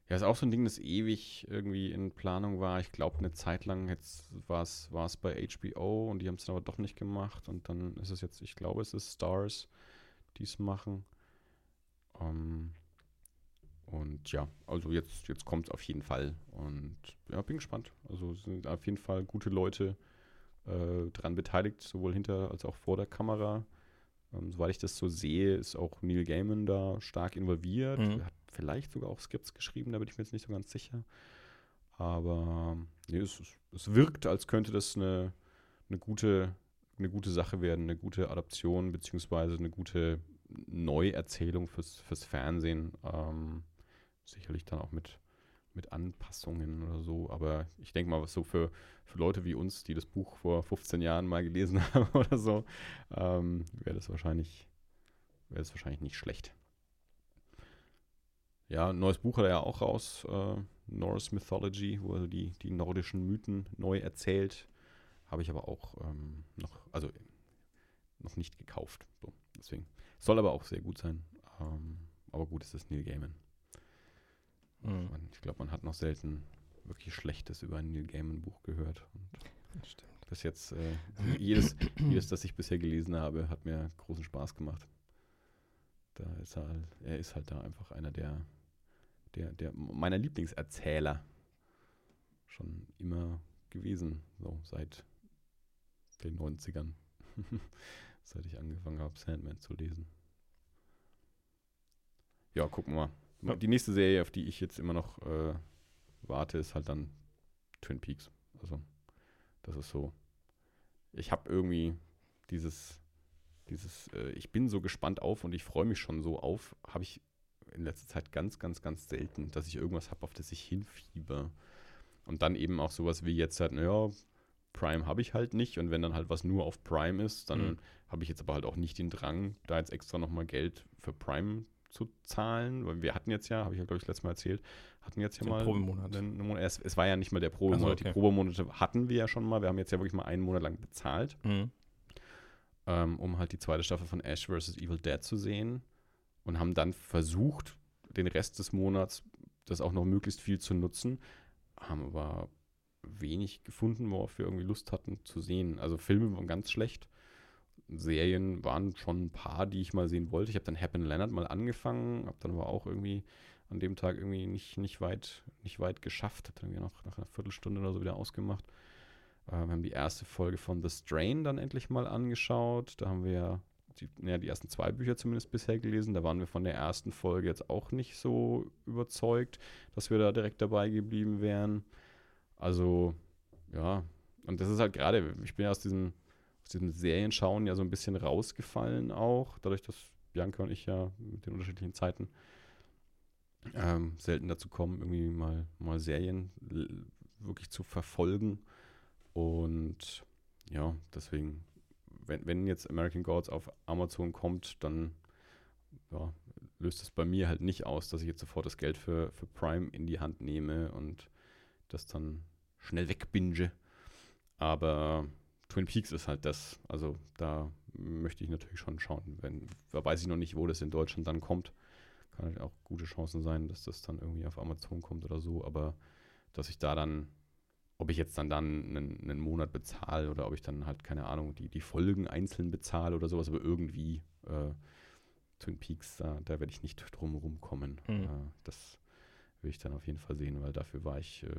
ja, ist auch so ein Ding, das ewig irgendwie in Planung war. Ich glaube, eine Zeit lang war es bei HBO und die haben es dann aber doch nicht gemacht. Und dann ist es jetzt, ich glaube, es ist Stars, die es machen. Um, ähm, und ja, also jetzt, jetzt kommt es auf jeden Fall. Und ja, bin gespannt. Also sind auf jeden Fall gute Leute äh, dran beteiligt, sowohl hinter als auch vor der Kamera. Ähm, soweit ich das so sehe, ist auch Neil Gaiman da stark involviert. Mhm. Hat vielleicht sogar auch Skripts geschrieben, da bin ich mir jetzt nicht so ganz sicher. Aber nee, es, es wirkt, als könnte das eine, eine, gute, eine gute Sache werden, eine gute Adaption, beziehungsweise eine gute Neuerzählung fürs, fürs Fernsehen. Ähm, sicherlich dann auch mit, mit Anpassungen oder so. Aber ich denke mal, was so für, für Leute wie uns, die das Buch vor 15 Jahren mal gelesen <laughs> haben oder so, ähm, wäre das wahrscheinlich, das wahrscheinlich nicht schlecht. Ja, ein neues Buch hat er ja auch raus, äh, Norse Mythology, wo er die, die nordischen Mythen neu erzählt. Habe ich aber auch ähm, noch, also noch nicht gekauft. So, deswegen. Soll aber auch sehr gut sein. Ähm, aber gut, es ist Neil Gaiman. Mhm. Ich glaube, man hat noch selten wirklich Schlechtes über ein Neil Gaiman-Buch gehört. Und Stimmt. Bis jetzt, äh, jedes, <clears throat> jedes, das ich bisher gelesen habe, hat mir großen Spaß gemacht. Da ist er, er ist halt da einfach einer der der, der meiner Lieblingserzähler schon immer gewesen, so seit den 90ern, <laughs> seit ich angefangen habe, Sandman zu lesen. Ja, gucken wir mal. Die nächste Serie, auf die ich jetzt immer noch äh, warte, ist halt dann Twin Peaks. Also, das ist so. Ich habe irgendwie dieses, dieses, äh, ich bin so gespannt auf und ich freue mich schon so auf, habe ich in letzter Zeit ganz, ganz, ganz selten, dass ich irgendwas habe, auf das ich hinfiebe. Und dann eben auch sowas wie jetzt halt, naja, Prime habe ich halt nicht. Und wenn dann halt was nur auf Prime ist, dann Mhm. habe ich jetzt aber halt auch nicht den Drang, da jetzt extra nochmal Geld für Prime zu zahlen. Weil wir hatten jetzt ja, habe ich ja, glaube ich, letztes Mal erzählt, hatten jetzt ja mal. Probemonat. einen Monat. Es, es war ja nicht mal der Probemonat. Ach so, okay. Die Probemonate hatten wir ja schon mal. Wir haben jetzt ja wirklich mal einen Monat lang bezahlt, Mhm. ähm, um halt die zweite Staffel von Ash vs. Evil Dead zu sehen. Und haben dann versucht, den Rest des Monats das auch noch möglichst viel zu nutzen. Haben aber wenig gefunden, worauf wir irgendwie Lust hatten zu sehen. Also Filme waren ganz schlecht. Serien waren schon ein paar, die ich mal sehen wollte. Ich habe dann Happen Leonard mal angefangen, habe dann aber auch irgendwie an dem Tag irgendwie nicht, nicht, weit, nicht weit geschafft. Habe dann irgendwie noch nach einer Viertelstunde oder so wieder ausgemacht. Äh, wir haben die erste Folge von The Strain dann endlich mal angeschaut. Da haben wir die, ja, die ersten zwei Bücher zumindest bisher gelesen. Da waren wir von der ersten Folge jetzt auch nicht so überzeugt, dass wir da direkt dabei geblieben wären. Also, ja, und das ist halt gerade, ich bin ja aus diesem, aus diesem Serienschauen ja so ein bisschen rausgefallen auch, dadurch, dass Bianca und ich ja mit den unterschiedlichen Zeiten ähm, selten dazu kommen, irgendwie mal, mal Serien l- wirklich zu verfolgen. Und ja, deswegen, wenn, wenn jetzt American Gods auf Amazon kommt, dann ja, löst es bei mir halt nicht aus, dass ich jetzt sofort das Geld für, für Prime in die Hand nehme und das dann schnell wegbinge. Aber Twin Peaks ist halt das. Also da möchte ich natürlich schon schauen. Wenn, da weiß ich noch nicht, wo das in Deutschland dann kommt. Kann halt auch gute Chancen sein, dass das dann irgendwie auf Amazon kommt oder so. Aber dass ich da dann, ob ich jetzt dann dann einen, einen Monat bezahle oder ob ich dann halt, keine Ahnung, die, die Folgen einzeln bezahle oder sowas, aber irgendwie äh, Twin Peaks, da, da werde ich nicht drum rumkommen. Mhm. Äh, das will ich dann auf jeden Fall sehen, weil dafür war ich äh,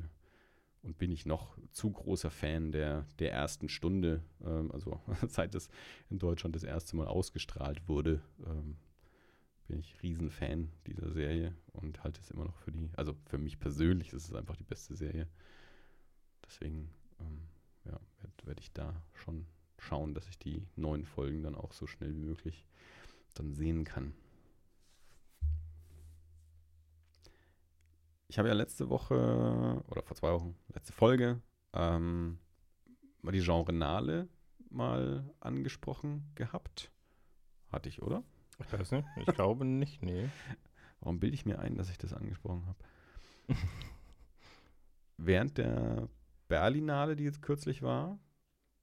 und bin ich noch zu großer Fan der, der ersten Stunde, ähm, also <laughs> seit es in Deutschland das erste Mal ausgestrahlt wurde, ähm, bin ich Riesenfan dieser Serie und halte es immer noch für die, also für mich persönlich ist es einfach die beste Serie. Deswegen, ähm, ja, werde werd ich da schon schauen, dass ich die neuen Folgen dann auch so schnell wie möglich dann sehen kann. Ich habe ja letzte Woche oder vor zwei Wochen, letzte Folge, ähm, mal die Genrenale mal angesprochen gehabt. Hatte ich, oder? Ich weiß nicht. Ich glaube nicht, nee. <laughs> Warum bilde ich mir ein, dass ich das angesprochen habe? <laughs> Während der Berlinale, die jetzt kürzlich war,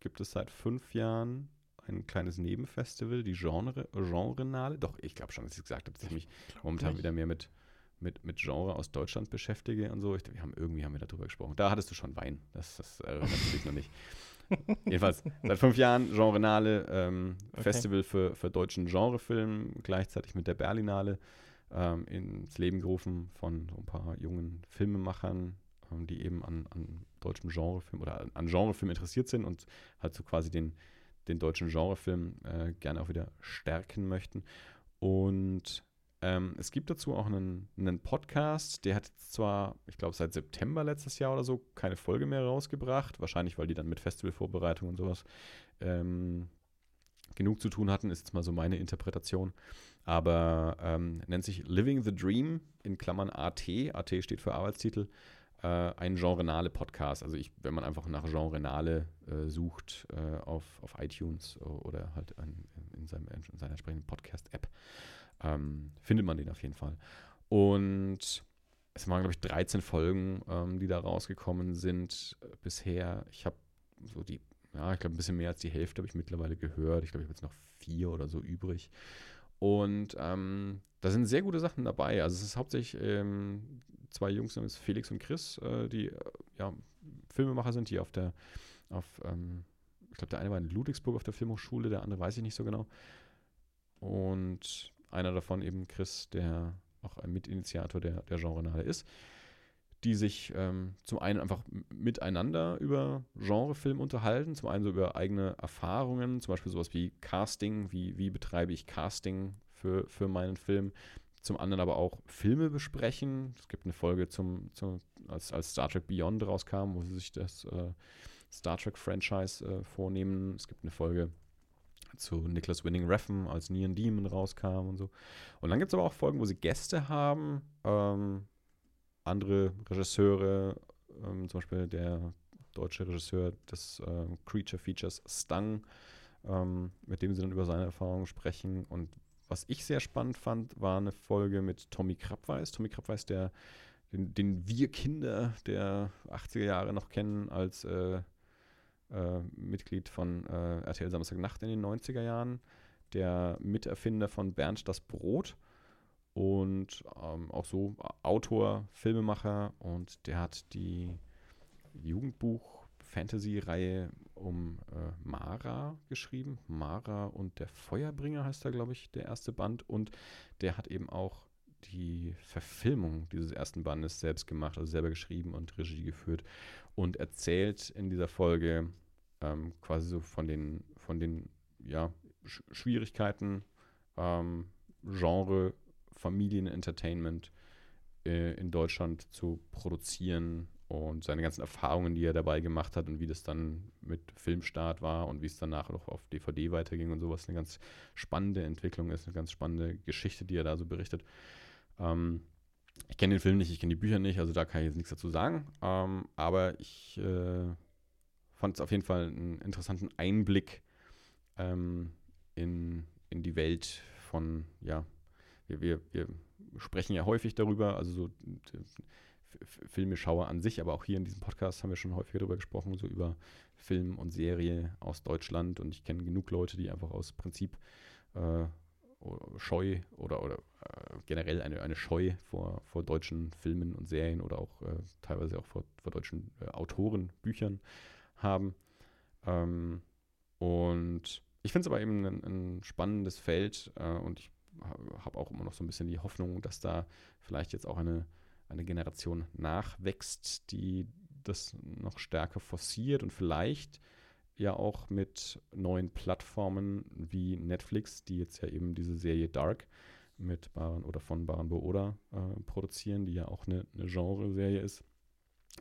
gibt es seit fünf Jahren ein kleines Nebenfestival, die Genre, Genrenale. Doch, ich glaube schon, dass ich es gesagt habe, dass ich mich momentan nicht. wieder mehr mit, mit, mit Genre aus Deutschland beschäftige und so. Ich, wir haben irgendwie haben wir darüber gesprochen. Da hattest du schon Wein. Das, das erinnert mich noch nicht. <laughs> Jedenfalls seit fünf Jahren Genrenale, ähm, Okay. Festival für, für deutschen Genrefilm, gleichzeitig mit der Berlinale ähm, ins Leben gerufen von so ein paar jungen Filmemachern, ähm, die eben an, an deutschem Genrefilm oder an, an Genrefilm interessiert sind und halt so quasi den, den deutschen Genrefilm äh, gerne auch wieder stärken möchten. Und ähm, es gibt dazu auch einen, einen Podcast, der hat zwar, ich glaube, seit September letztes Jahr oder so keine Folge mehr rausgebracht. Wahrscheinlich, weil die dann mit Festivalvorbereitung und sowas ähm, genug zu tun hatten, ist jetzt mal so meine Interpretation. Aber ähm, nennt sich Living the Dream in Klammern AT. AT steht für Arbeitstitel. Äh, ein Genrenale Podcast. Also ich, wenn man einfach nach Genrenale äh, sucht äh, auf, auf iTunes oder halt an, in, seinem, in seiner entsprechenden Podcast-App, ähm, findet man den auf jeden Fall. Und es waren, glaube ich, 13 Folgen, ähm, die da rausgekommen sind äh, bisher. Ich habe so die, ja, ich glaube, ein bisschen mehr als die Hälfte habe ich mittlerweile gehört. Ich glaube, ich habe jetzt noch vier oder so übrig. Und ähm, da sind sehr gute Sachen dabei. Also es ist hauptsächlich ähm, zwei Jungs, namens Felix und Chris, äh, die äh, ja, Filmemacher sind, die auf der, auf, ähm, ich glaube, der eine war in Ludwigsburg auf der Filmhochschule, der andere weiß ich nicht so genau. Und einer davon eben Chris, der auch ein Mitinitiator der, der Genrenale ist, die sich ähm, zum einen einfach miteinander über Genrefilm unterhalten, zum einen so über eigene Erfahrungen, zum Beispiel sowas wie Casting, wie, wie betreibe ich Casting für, für meinen Film, zum anderen aber auch Filme besprechen. Es gibt eine Folge zum, zum als, als Star Trek Beyond rauskam, wo sie sich das äh, Star Trek Franchise äh, vornehmen. Es gibt eine Folge zu Nicholas Winning Refn, als Neon Demon rauskam und so. Und dann gibt es aber auch Folgen, wo sie Gäste haben, ähm, andere Regisseure, ähm, zum Beispiel der deutsche Regisseur des äh, Creature Features Stung, ähm, mit dem sie dann über seine Erfahrungen sprechen. Und was ich sehr spannend fand, war eine Folge mit Tommy Krabweis. Tommy Krabweis, der, den, den wir Kinder der 80er Jahre noch kennen als äh, äh, Mitglied von äh, RTL Samstagnacht in den 90er Jahren, der Miterfinder von Bernd das Brot und ähm, auch so Autor, Filmemacher und der hat die Jugendbuch-Fantasy-Reihe um äh, Mara geschrieben. Mara und der Feuerbringer heißt da, glaube ich, der erste Band. Und der hat eben auch die Verfilmung dieses ersten Bandes selbst gemacht, also selber geschrieben und Regie geführt und erzählt in dieser Folge ähm, quasi so von den, von den ja, Sch Schwierigkeiten, ähm, Genre, Familienentertainment äh, in Deutschland zu produzieren und seine ganzen Erfahrungen, die er dabei gemacht hat und wie das dann mit Filmstart war und wie es danach noch auf DVD weiterging und sowas. Eine ganz spannende Entwicklung ist, eine ganz spannende Geschichte, die er da so berichtet. Ähm, ich kenne den Film nicht, ich kenne die Bücher nicht, also da kann ich jetzt nichts dazu sagen. Ähm, aber ich äh, fand es auf jeden Fall einen interessanten Einblick ähm, in, in die Welt von, ja, wir, wir, wir sprechen ja häufig darüber, also so Filmeschauer an sich, aber auch hier in diesem Podcast haben wir schon häufiger darüber gesprochen, so über Film und Serie aus Deutschland. Und ich kenne genug Leute, die einfach aus Prinzip äh, Scheu oder, oder äh, generell eine, eine Scheu vor, vor deutschen Filmen und Serien oder auch äh, teilweise auch vor, vor deutschen äh, Autoren, Büchern haben. Ähm, und ich finde es aber eben ein, ein spannendes Feld äh, und ich habe auch immer noch so ein bisschen die Hoffnung, dass da vielleicht jetzt auch eine, eine Generation nachwächst, die das noch stärker forciert und vielleicht ja auch mit neuen Plattformen wie Netflix, die jetzt ja eben diese Serie Dark mit Baran oder von Baran Booda äh, produzieren, die ja auch eine, eine Genre-Serie ist.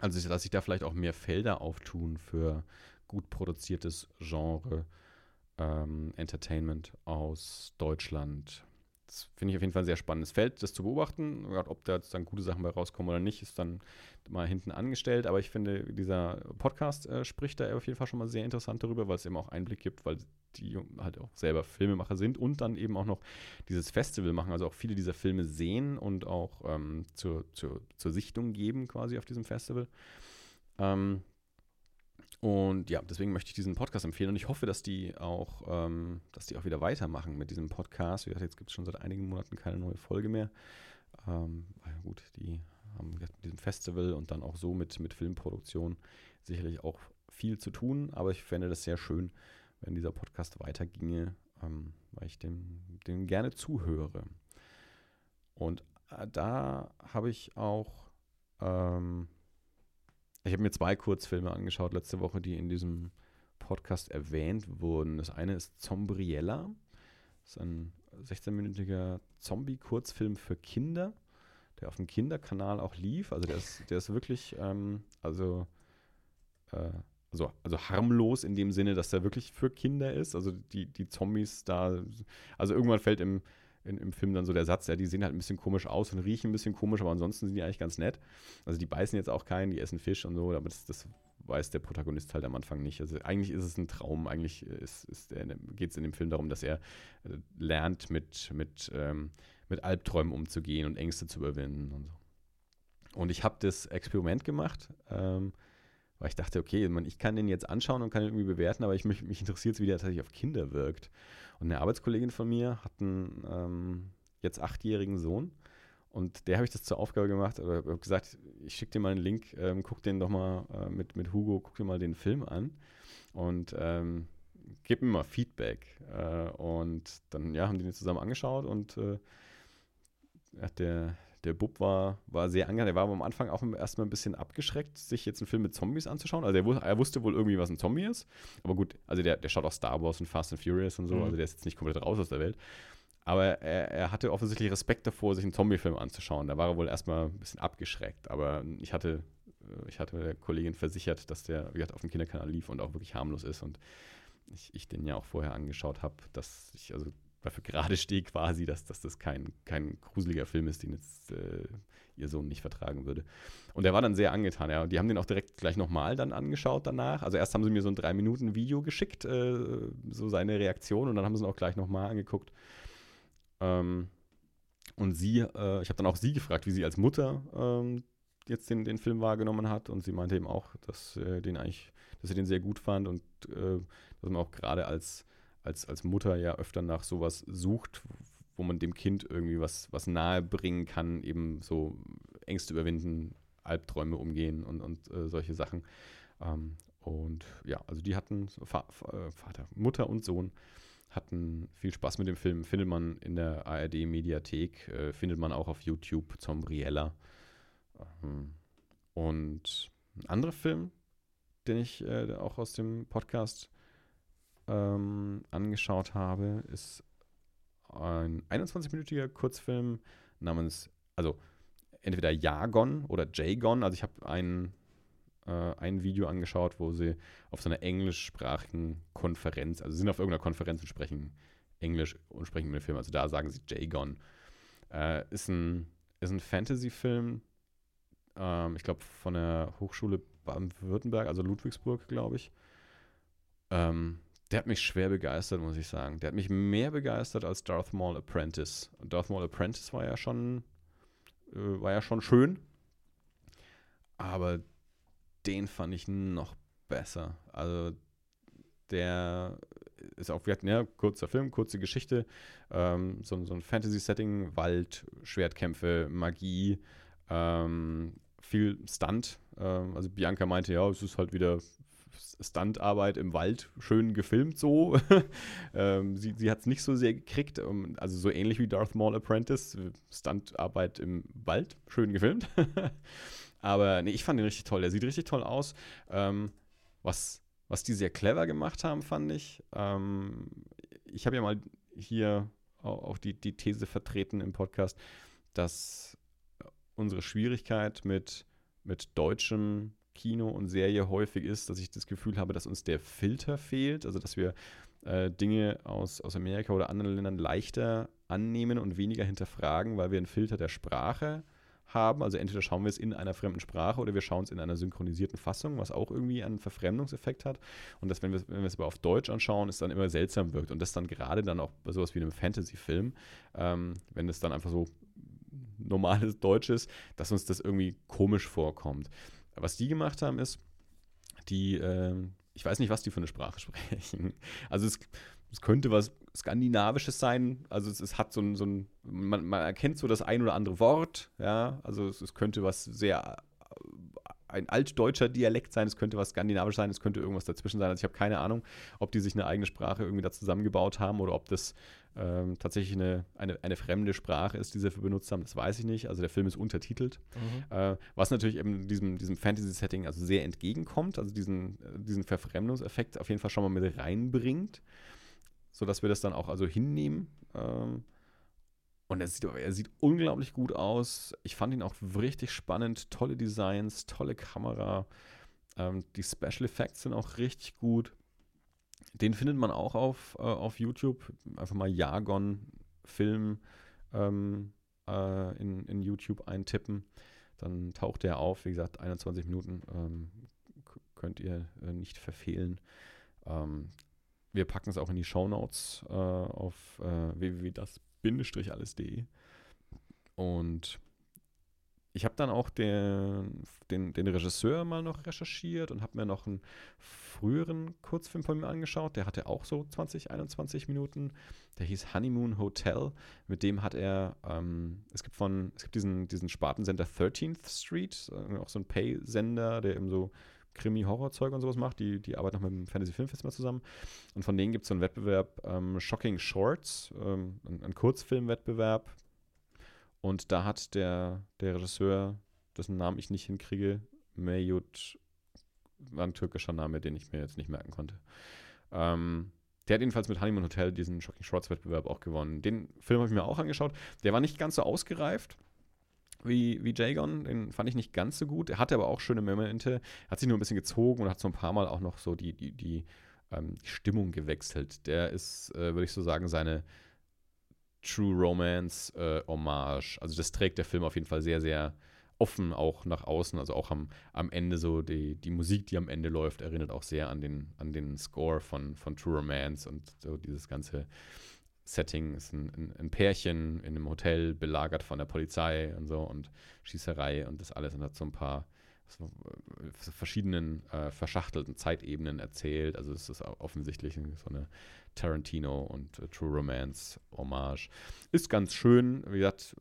Also, dass sich da vielleicht auch mehr Felder auftun für gut produziertes Genre ähm, Entertainment aus Deutschland, das finde ich auf jeden Fall ein sehr spannendes Feld, das zu beobachten. Ob da dann gute Sachen bei rauskommen oder nicht, ist dann mal hinten angestellt. Aber ich finde, dieser Podcast äh, spricht da auf jeden Fall schon mal sehr interessant darüber, weil es eben auch Einblick gibt, weil die halt auch selber Filmemacher sind und dann eben auch noch dieses Festival machen, also auch viele dieser Filme sehen und auch ähm, zur, zur, zur Sichtung geben quasi auf diesem Festival. Ähm, und ja, deswegen möchte ich diesen Podcast empfehlen und ich hoffe, dass die auch, ähm, dass die auch wieder weitermachen mit diesem Podcast. Wie gesagt, jetzt gibt es schon seit einigen Monaten keine neue Folge mehr. Ähm, gut, die haben mit diesem Festival und dann auch so mit, mit Filmproduktion sicherlich auch viel zu tun, aber ich fände das sehr schön, wenn dieser Podcast weiterginge, ähm, weil ich dem, dem gerne zuhöre. Und äh, da habe ich auch ähm, ich habe mir zwei Kurzfilme angeschaut letzte Woche, die in diesem Podcast erwähnt wurden. Das eine ist Zombriella. Das ist ein 16-minütiger Zombie-Kurzfilm für Kinder, der auf dem Kinderkanal auch lief. Also der ist, der ist wirklich, ähm, also, äh, also, also harmlos in dem Sinne, dass der wirklich für Kinder ist. Also die, die Zombies da, also irgendwann fällt im, in, im Film dann so der Satz, ja, die sehen halt ein bisschen komisch aus und riechen ein bisschen komisch, aber ansonsten sind die eigentlich ganz nett. Also die beißen jetzt auch keinen, die essen Fisch und so, aber das, das weiß der Protagonist halt am Anfang nicht. Also eigentlich ist es ein Traum, eigentlich geht es in dem Film darum, dass er äh, lernt, mit, mit, ähm, mit Albträumen umzugehen und Ängste zu überwinden und so. Und ich habe das Experiment gemacht, ähm, weil ich dachte, okay, man, ich kann den jetzt anschauen und kann ihn irgendwie bewerten, aber ich, mich, mich interessiert es, wie der tatsächlich auf Kinder wirkt. Und eine Arbeitskollegin von mir hat einen ähm, jetzt achtjährigen Sohn. Und der habe ich das zur Aufgabe gemacht, oder habe gesagt, ich schicke dir mal einen Link, ähm, guck den doch mal äh, mit, mit Hugo, guck dir mal den Film an und ähm, gib mir mal Feedback. Äh, und dann ja, haben die den zusammen angeschaut und äh, der, der Bub war, war sehr angenehm. Er war am Anfang auch erstmal ein bisschen abgeschreckt, sich jetzt einen Film mit Zombies anzuschauen. Also er, er, wusste wohl irgendwie, was ein Zombie ist. Aber gut, also der, der schaut auch Star Wars und Fast and Furious und so. Mhm. Also der ist jetzt nicht komplett raus aus der Welt. Aber er, er hatte offensichtlich Respekt davor, sich einen Zombie-Film anzuschauen. Da war er wohl erstmal ein bisschen abgeschreckt. Aber ich hatte, ich hatte der Kollegin versichert, dass der, wie gesagt, auf dem Kinderkanal lief und auch wirklich harmlos ist. Und ich, ich den ja auch vorher angeschaut habe, dass ich, also dafür gerade stehe quasi, dass, dass das kein, kein gruseliger Film ist, den jetzt äh, ihr Sohn nicht vertragen würde. Und er war dann sehr angetan, ja. Die haben den auch direkt gleich nochmal dann angeschaut danach. Also erst haben sie mir so ein drei Minuten Video geschickt, äh, so seine Reaktion, und dann haben sie ihn auch gleich nochmal angeguckt. Ähm, und sie, äh, ich habe dann auch sie gefragt, wie sie als Mutter ähm, jetzt den, den Film wahrgenommen hat. Und sie meinte eben auch, dass, äh, den eigentlich, dass sie den sehr gut fand und äh, dass man auch gerade als, als, als Mutter ja öfter nach sowas sucht, wo man dem Kind irgendwie was, was nahe bringen kann, eben so Ängste überwinden, Albträume umgehen und, und äh, solche Sachen. Ähm, und ja, also die hatten, Fa äh, Vater, Mutter und Sohn hatten viel Spaß mit dem Film. Findet man in der ARD-Mediathek, äh, findet man auch auf YouTube, Zombriella. Ähm, und ein anderer Film, den ich äh, auch aus dem Podcast ähm, angeschaut habe, ist ein 21-minütiger Kurzfilm namens, also entweder Jagon oder Jagon. Also ich habe ein, äh, ein Video angeschaut, wo sie auf so einer englischsprachigen Konferenz, also sind auf irgendeiner Konferenz und sprechen Englisch und sprechen mit dem Film. Also da sagen sie Jagon. Äh, ist ein, ist ein Fantasy-Film, ähm, ich glaube von der Hochschule Baden-Württemberg, also Ludwigsburg, glaube ich. Ähm, der hat mich schwer begeistert, muss ich sagen. Der hat mich mehr begeistert als Darth Maul Apprentice. Und Darth Maul Apprentice war ja schon, äh, war ja schon schön. Aber den fand ich noch besser. Also der ist auch, wir hatten ja kurzer Film, kurze Geschichte, ähm, so, so, ein Fantasy-Setting, Wald, Schwertkämpfe, Magie, ähm, viel Stunt. Ähm, also Bianca meinte, ja, es ist halt wieder Stuntarbeit im Wald schön gefilmt so. <laughs> ähm, sie sie hat es nicht so sehr gekriegt, um, also so ähnlich wie Darth Maul Apprentice, Stuntarbeit im Wald, schön gefilmt. <laughs> Aber nee, ich fand ihn richtig toll. Der sieht richtig toll aus. Ähm, was, was die sehr clever gemacht haben, fand ich. Ähm, ich habe ja mal hier auch die, die These vertreten im Podcast, dass unsere Schwierigkeit mit, mit deutschem Kino und Serie häufig ist, dass ich das Gefühl habe, dass uns der Filter fehlt, also dass wir äh, Dinge aus, aus Amerika oder anderen Ländern leichter annehmen und weniger hinterfragen, weil wir einen Filter der Sprache haben. Also entweder schauen wir es in einer fremden Sprache oder wir schauen es in einer synchronisierten Fassung, was auch irgendwie einen Verfremdungseffekt hat. Und das, wenn wir, wenn wir es aber auf Deutsch anschauen, ist dann immer seltsam wirkt. Und das dann gerade dann auch bei sowas wie einem Fantasy-Film, ähm, wenn es dann einfach so normales Deutsch ist, dass uns das irgendwie komisch vorkommt. Was die gemacht haben, ist, die, äh, ich weiß nicht, was die für eine Sprache <laughs> sprechen. Also es, es könnte was Skandinavisches sein. Also es, es hat so ein, so ein man, man, erkennt so das ein oder andere Wort, ja. Also es, es könnte was sehr ein altdeutscher Dialekt sein, es könnte was skandinavisch sein, es könnte irgendwas dazwischen sein. Also ich habe keine Ahnung, ob die sich eine eigene Sprache irgendwie da zusammengebaut haben oder ob das ähm, tatsächlich eine, eine, eine fremde Sprache ist, die sie dafür benutzt haben. Das weiß ich nicht. Also der Film ist untertitelt, mhm. äh, was natürlich eben diesem, diesem Fantasy-Setting also sehr entgegenkommt, also diesen, diesen Verfremdungseffekt auf jeden Fall schon mal mit reinbringt, sodass wir das dann auch also hinnehmen. Ähm, und er sieht, er sieht unglaublich gut aus. Ich fand ihn auch richtig spannend. Tolle Designs, tolle Kamera. Ähm, die Special Effects sind auch richtig gut. Den findet man auch auf, äh, auf YouTube. Einfach mal Jargon-Film ähm, äh, in, in YouTube eintippen. Dann taucht der auf. Wie gesagt, 21 Minuten ähm, könnt ihr äh, nicht verfehlen. Ähm, wir packen es auch in die Show Notes äh, auf äh, www.das alles.de. Und ich habe dann auch den, den, den, Regisseur mal noch recherchiert und habe mir noch einen früheren Kurzfilm von mir angeschaut. Der hatte auch so 20, 21 Minuten. Der hieß Honeymoon Hotel. Mit dem hat er, ähm, es gibt von, es gibt diesen, diesen Spartensender 13th Street, äh, auch so ein Pay-Sender, der eben so Krimi-Horror-Zeug und sowas macht. Die, die arbeiten noch mit dem Fantasy Filmfestival zusammen. Und von denen gibt es so einen Wettbewerb, ähm, Shocking Shorts, ähm, ein, ein Kurzfilmwettbewerb. Und da hat der, der Regisseur, dessen Namen ich nicht hinkriege, Meyut, war ein türkischer Name, den ich mir jetzt nicht merken konnte. Ähm, der hat jedenfalls mit Honeymoon Hotel diesen Shocking Shorts Wettbewerb auch gewonnen. Den Film habe ich mir auch angeschaut. Der war nicht ganz so ausgereift wie, wie Jagon. Den fand ich nicht ganz so gut. Er hatte aber auch schöne Momente. Hat sich nur ein bisschen gezogen und hat so ein paar Mal auch noch so die, die, die, ähm, Stimmung gewechselt. Der ist, äh, würde ich so sagen, seine, True Romance äh, Hommage. Also das trägt der Film auf jeden Fall sehr, sehr offen auch nach außen. Also auch am, am Ende so die, die Musik, die am Ende läuft, erinnert auch sehr an den, an den Score von, von True Romance und so dieses ganze Setting ist ein, ein, Pärchen in einem Hotel belagert von der Polizei und so und Schießerei und das alles und hat so ein paar so, so verschiedenen äh, verschachtelten Zeitebenen erzählt. Also es ist offensichtlich so eine Tarantino und äh, True Romance Hommage. Ist ganz schön, wie gesagt,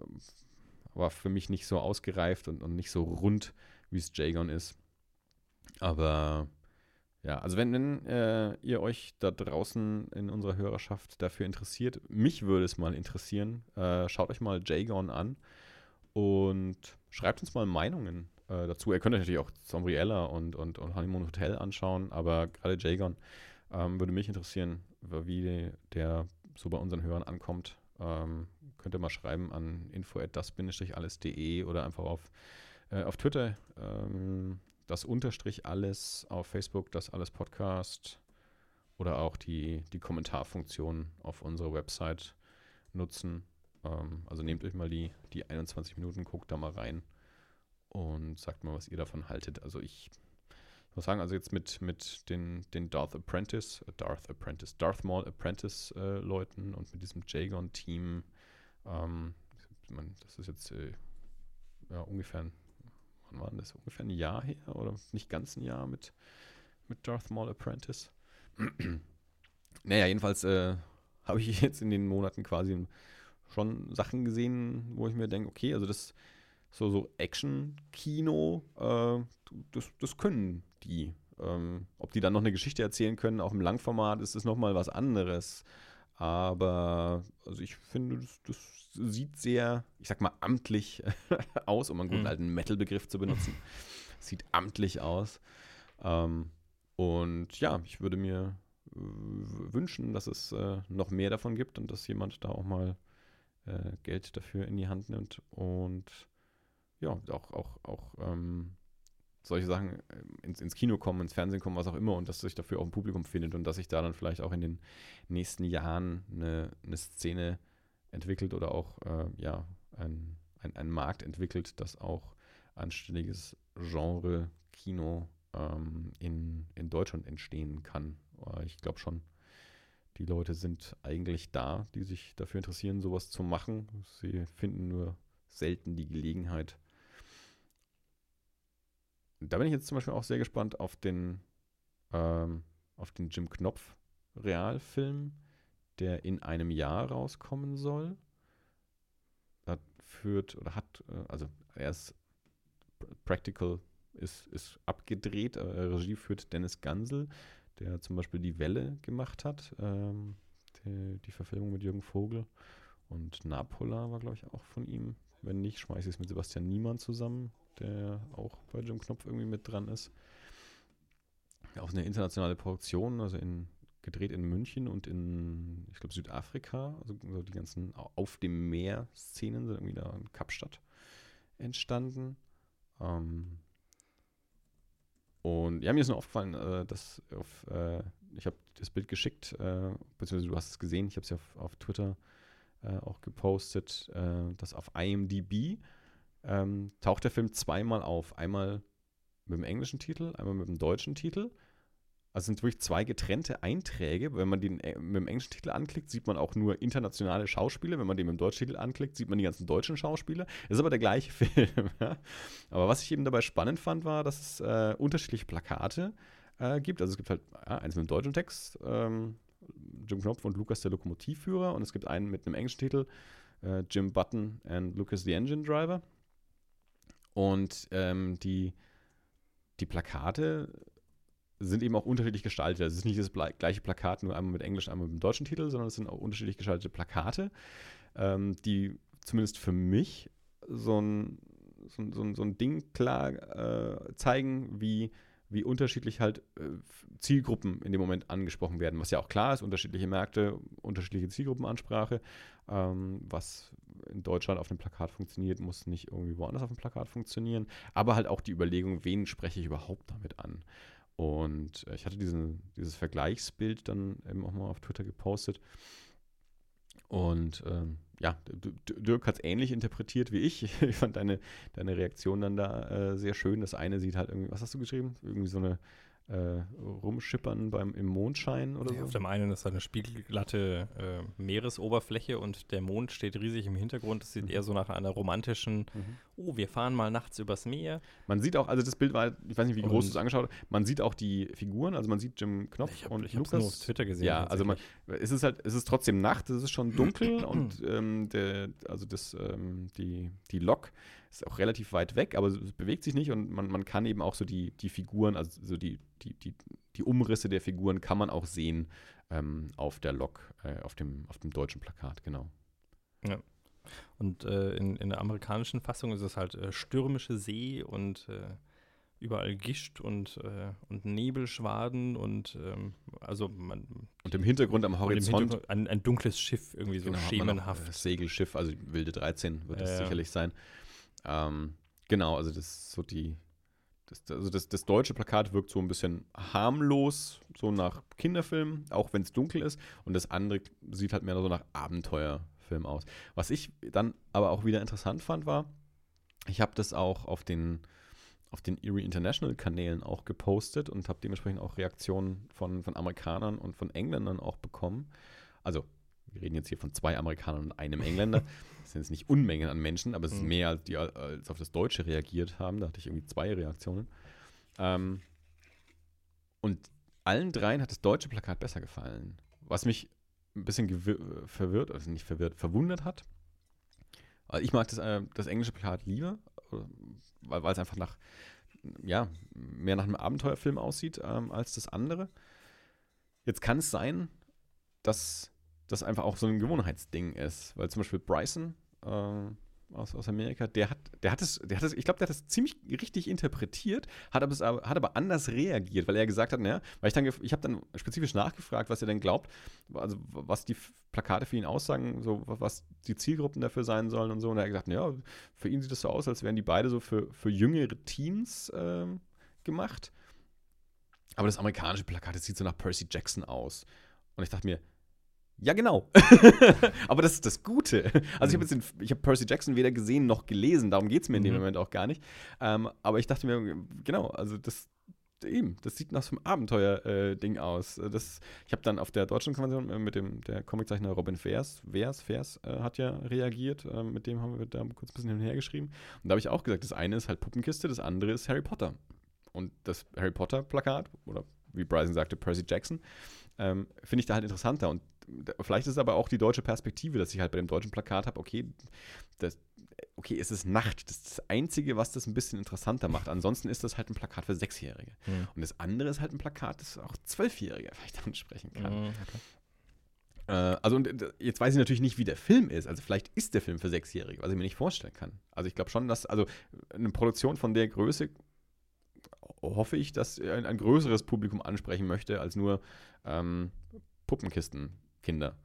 war für mich nicht so ausgereift und, und nicht so rund, wie es Jagon ist. Aber ja, also wenn, wenn äh, ihr euch da draußen in unserer Hörerschaft dafür interessiert, mich würde es mal interessieren, äh, schaut euch mal Jagon an und schreibt uns mal Meinungen äh, dazu. Ihr könnt euch natürlich auch Sombriella und, und, und Honeymoon Hotel anschauen, aber gerade Jagon ähm, würde mich interessieren, wie der so bei unseren Hörern ankommt. Ähm, könnt ihr mal schreiben an info@das-alles.de oder einfach auf, äh, auf Twitter ähm, das Unterstrich alles, auf Facebook das alles Podcast oder auch die, die Kommentarfunktion auf unserer Website nutzen. Ähm, also nehmt euch mal die, die 21 Minuten, guckt da mal rein und sagt mal, was ihr davon haltet. Also ich muss sagen, also jetzt mit, mit den, den Darth Apprentice, äh, Darth Apprentice, Darth Maul Apprentice äh, Leuten und mit diesem Jagon-Team, ähm, das ist jetzt äh, ja, ungefähr, ein, wann war das? Ungefähr ein Jahr her oder nicht ganz ein Jahr mit, mit Darth Maul Apprentice. <clears throat> naja, jedenfalls äh, habe ich <laughs> jetzt in den Monaten quasi schon Sachen gesehen, wo ich mir denke, okay, also das so, so Action-Kino, äh, das, das können die. Ähm, ob die dann noch eine Geschichte erzählen können, auch im Langformat, ist das nochmal was anderes. Aber also ich finde, das, das, sieht sehr, ich sag mal, amtlich <laughs> aus, um einen guten mhm. alten Metal-Begriff zu benutzen. <laughs> sieht amtlich aus. Ähm, und ja, ich würde mir wünschen, dass es äh, noch mehr davon gibt und dass jemand da auch mal äh, Geld dafür in die Hand nimmt und ja, auch, auch, auch ähm, solche Sachen ähm, ins, ins Kino kommen, ins Fernsehen kommen, was auch immer, und dass sich dafür auch ein Publikum findet und dass sich da dann vielleicht auch in den nächsten Jahren eine, eine Szene entwickelt oder auch äh, ja, ein, ein, ein Markt entwickelt, das auch anständiges Genre Kino ähm, in, in Deutschland entstehen kann. Ich glaube schon, die Leute sind eigentlich da, die sich dafür interessieren, sowas zu machen. Sie finden nur selten die Gelegenheit, da bin ich jetzt zum Beispiel auch sehr gespannt auf den, ähm, auf den Jim Knopf Realfilm, der in einem Jahr rauskommen soll. Hat führt oder hat, äh, also er ist Practical ist, ist abgedreht. Äh, Regie führt Dennis Gansel, der zum Beispiel die Welle gemacht hat, ähm, die, die Verfilmung mit Jürgen Vogel. Und Napola war, glaube ich, auch von ihm. Wenn nicht, schmeiße ich es mit Sebastian Niemann zusammen der auch bei Jim Knopf irgendwie mit dran ist. Auch eine internationale Produktion, also in, gedreht in München und in, ich glaube, Südafrika. Also so die ganzen Auf dem Meer-Szenen sind irgendwie da in Kapstadt entstanden. Ähm, und ja, mir ist nur aufgefallen, äh, dass auf, äh, ich habe das Bild geschickt, äh, beziehungsweise du hast es gesehen, ich habe es ja auf, auf Twitter äh, auch gepostet, äh, dass auf IMDb ähm, taucht der Film zweimal auf. Einmal mit dem englischen Titel, einmal mit dem deutschen Titel. Also sind wirklich zwei getrennte Einträge. Wenn man den äh, mit dem englischen Titel anklickt, sieht man auch nur internationale Schauspieler. Wenn man den mit dem deutschen Titel anklickt, sieht man die ganzen deutschen Schauspieler. Ist aber der gleiche <laughs> Film. aber was ich eben dabei spannend fand, war, dass es äh, unterschiedliche Plakate äh, gibt. Also es gibt halt ja, eins mit dem deutschen Text, ähm, Jim Knopf und Lukas der Lokomotivführer. Und es gibt einen mit einem englischen Titel, äh, Jim Button and Lucas the Engine Driver. Und ähm, die, die Plakate sind eben auch unterschiedlich gestaltet. Also es ist nicht das gleiche Plakat, nur einmal mit Englisch, einmal mit dem deutschen Titel, sondern es sind auch unterschiedlich gestaltete Plakate, ähm, die zumindest für mich so ein, so, so, so ein Ding klar äh, zeigen, wie wie unterschiedlich halt äh, Zielgruppen in dem Moment angesprochen werden, was ja auch klar ist, unterschiedliche Märkte, unterschiedliche Zielgruppenansprache. Ähm, was in Deutschland auf dem Plakat funktioniert, muss nicht irgendwie woanders auf dem Plakat funktionieren. Aber halt auch die Überlegung, wen spreche ich überhaupt damit an? Und äh, ich hatte diesen, dieses Vergleichsbild dann eben auch mal auf Twitter gepostet. Und ähm, ja, Dirk hat es ähnlich interpretiert wie ich. <laughs> Ich fand deine, deine Reaktion dann da äh, sehr schön. Das eine sieht halt irgendwie, was hast du geschrieben? Irgendwie so eine äh, rumschippern beim, im Mondschein oder ja, so. Auf dem einen ist eine spiegelglatte äh, Meeresoberfläche und der Mond steht riesig im Hintergrund. Das sieht mhm. eher so nach einer romantischen, mhm. oh, wir fahren mal nachts übers Meer. Man sieht auch, also das Bild war, ich weiß nicht, wie groß du es angeschaut hast, man sieht auch die Figuren, also man sieht Jim Knopf ich hab, und ich Lukas. nur auf Twitter gesehen. Ja, also man, es ist halt, es ist trotzdem Nacht, es ist schon dunkel <clears throat> und ähm, der, also das, ähm, die, die Lok ist auch relativ weit weg, aber es bewegt sich nicht und man, man kann eben auch so die, die Figuren, also so die, die, die, die Umrisse der Figuren kann man auch sehen ähm, auf der Lok, äh, auf, dem, auf dem deutschen Plakat, genau. Ja. Und äh, in, in der amerikanischen Fassung ist es halt äh, stürmische See und äh, überall Gischt und, äh, und Nebelschwaden und ähm, also man. Und im Hintergrund am Horizont. Hintergrund ein, ein, dunkles Schiff, irgendwie so genau, schemenhaft. Noch, Segelschiff, also Wilde 13 wird es sicherlich sein. Ähm, genau, also das so die. Das, also das, das deutsche Plakat wirkt so ein bisschen harmlos, so nach Kinderfilm, auch wenn es dunkel ist. Und das andere sieht halt mehr so nach Abenteuerfilm aus. Was ich dann aber auch wieder interessant fand, war, ich habe das auch auf den, auf den Erie International Kanälen auch gepostet und habe dementsprechend auch Reaktionen von, von Amerikanern und von Engländern auch bekommen. Also, wir reden jetzt hier von zwei Amerikanern und einem Engländer. <laughs> Das sind jetzt nicht Unmengen an Menschen, aber es ist mhm. mehr, als die als auf das Deutsche reagiert haben. Da hatte ich irgendwie zwei Reaktionen. Ähm, und allen dreien hat das deutsche Plakat besser gefallen. Was mich ein bisschen verwirrt, also nicht verwirrt, verwundert hat. Also ich mag das, äh, das englische Plakat lieber, weil, weil es einfach nach, ja, mehr nach einem Abenteuerfilm aussieht ähm, als das andere. Jetzt kann es sein, dass das einfach auch so ein Gewohnheitsding ist. Weil zum Beispiel Bryson äh, aus, aus Amerika, der hat, der hat es, der hat es, ich glaube, der hat es ziemlich richtig interpretiert, hat aber, hat aber anders reagiert, weil er gesagt hat, naja, weil ich dann, ich habe dann spezifisch nachgefragt, was er denn glaubt, also was die Plakate für ihn aussagen, so was die Zielgruppen dafür sein sollen und so. Und er hat gesagt, naja, für ihn sieht es so aus, als wären die beide so für, für jüngere Teens äh, gemacht. Aber das amerikanische Plakat, das sieht so nach Percy Jackson aus. Und ich dachte mir, ja, genau. <laughs> Aber das ist das Gute. Also, ich habe jetzt den, ich habe Percy Jackson weder gesehen noch gelesen, darum geht es mir in dem mhm. Moment auch gar nicht. Ähm, aber ich dachte mir, genau, also das, eben, das sieht nach so einem Abenteuer-Ding äh, aus. Das, ich habe dann auf der deutschen Konvention äh, mit dem der Comiczeichner Robin Vers, Vers, Vers äh, hat ja reagiert. Äh, mit dem haben wir da kurz ein bisschen hin und her geschrieben. Und da habe ich auch gesagt, das eine ist halt Puppenkiste, das andere ist Harry Potter. Und das Harry Potter-Plakat, oder wie Bryson sagte, Percy Jackson, ähm, finde ich da halt interessanter. Und vielleicht ist es aber auch die deutsche Perspektive, dass ich halt bei dem deutschen Plakat habe, okay, das, okay, es ist Nacht. Das ist das Einzige, was das ein bisschen interessanter macht. Ansonsten ist das halt ein Plakat für Sechsjährige. Mhm. Und das andere ist halt ein Plakat, das auch Zwölfjährige vielleicht ansprechen kann. Mhm, okay. Äh, also, und jetzt weiß ich natürlich nicht, wie der Film ist. Also, vielleicht ist der Film für Sechsjährige, was ich mir nicht vorstellen kann. Also, ich glaube schon, dass, also, eine Produktion von der Größe hoffe ich, dass ein, ein größeres Publikum ansprechen möchte, als nur ähm, Puppenkisten Kinder.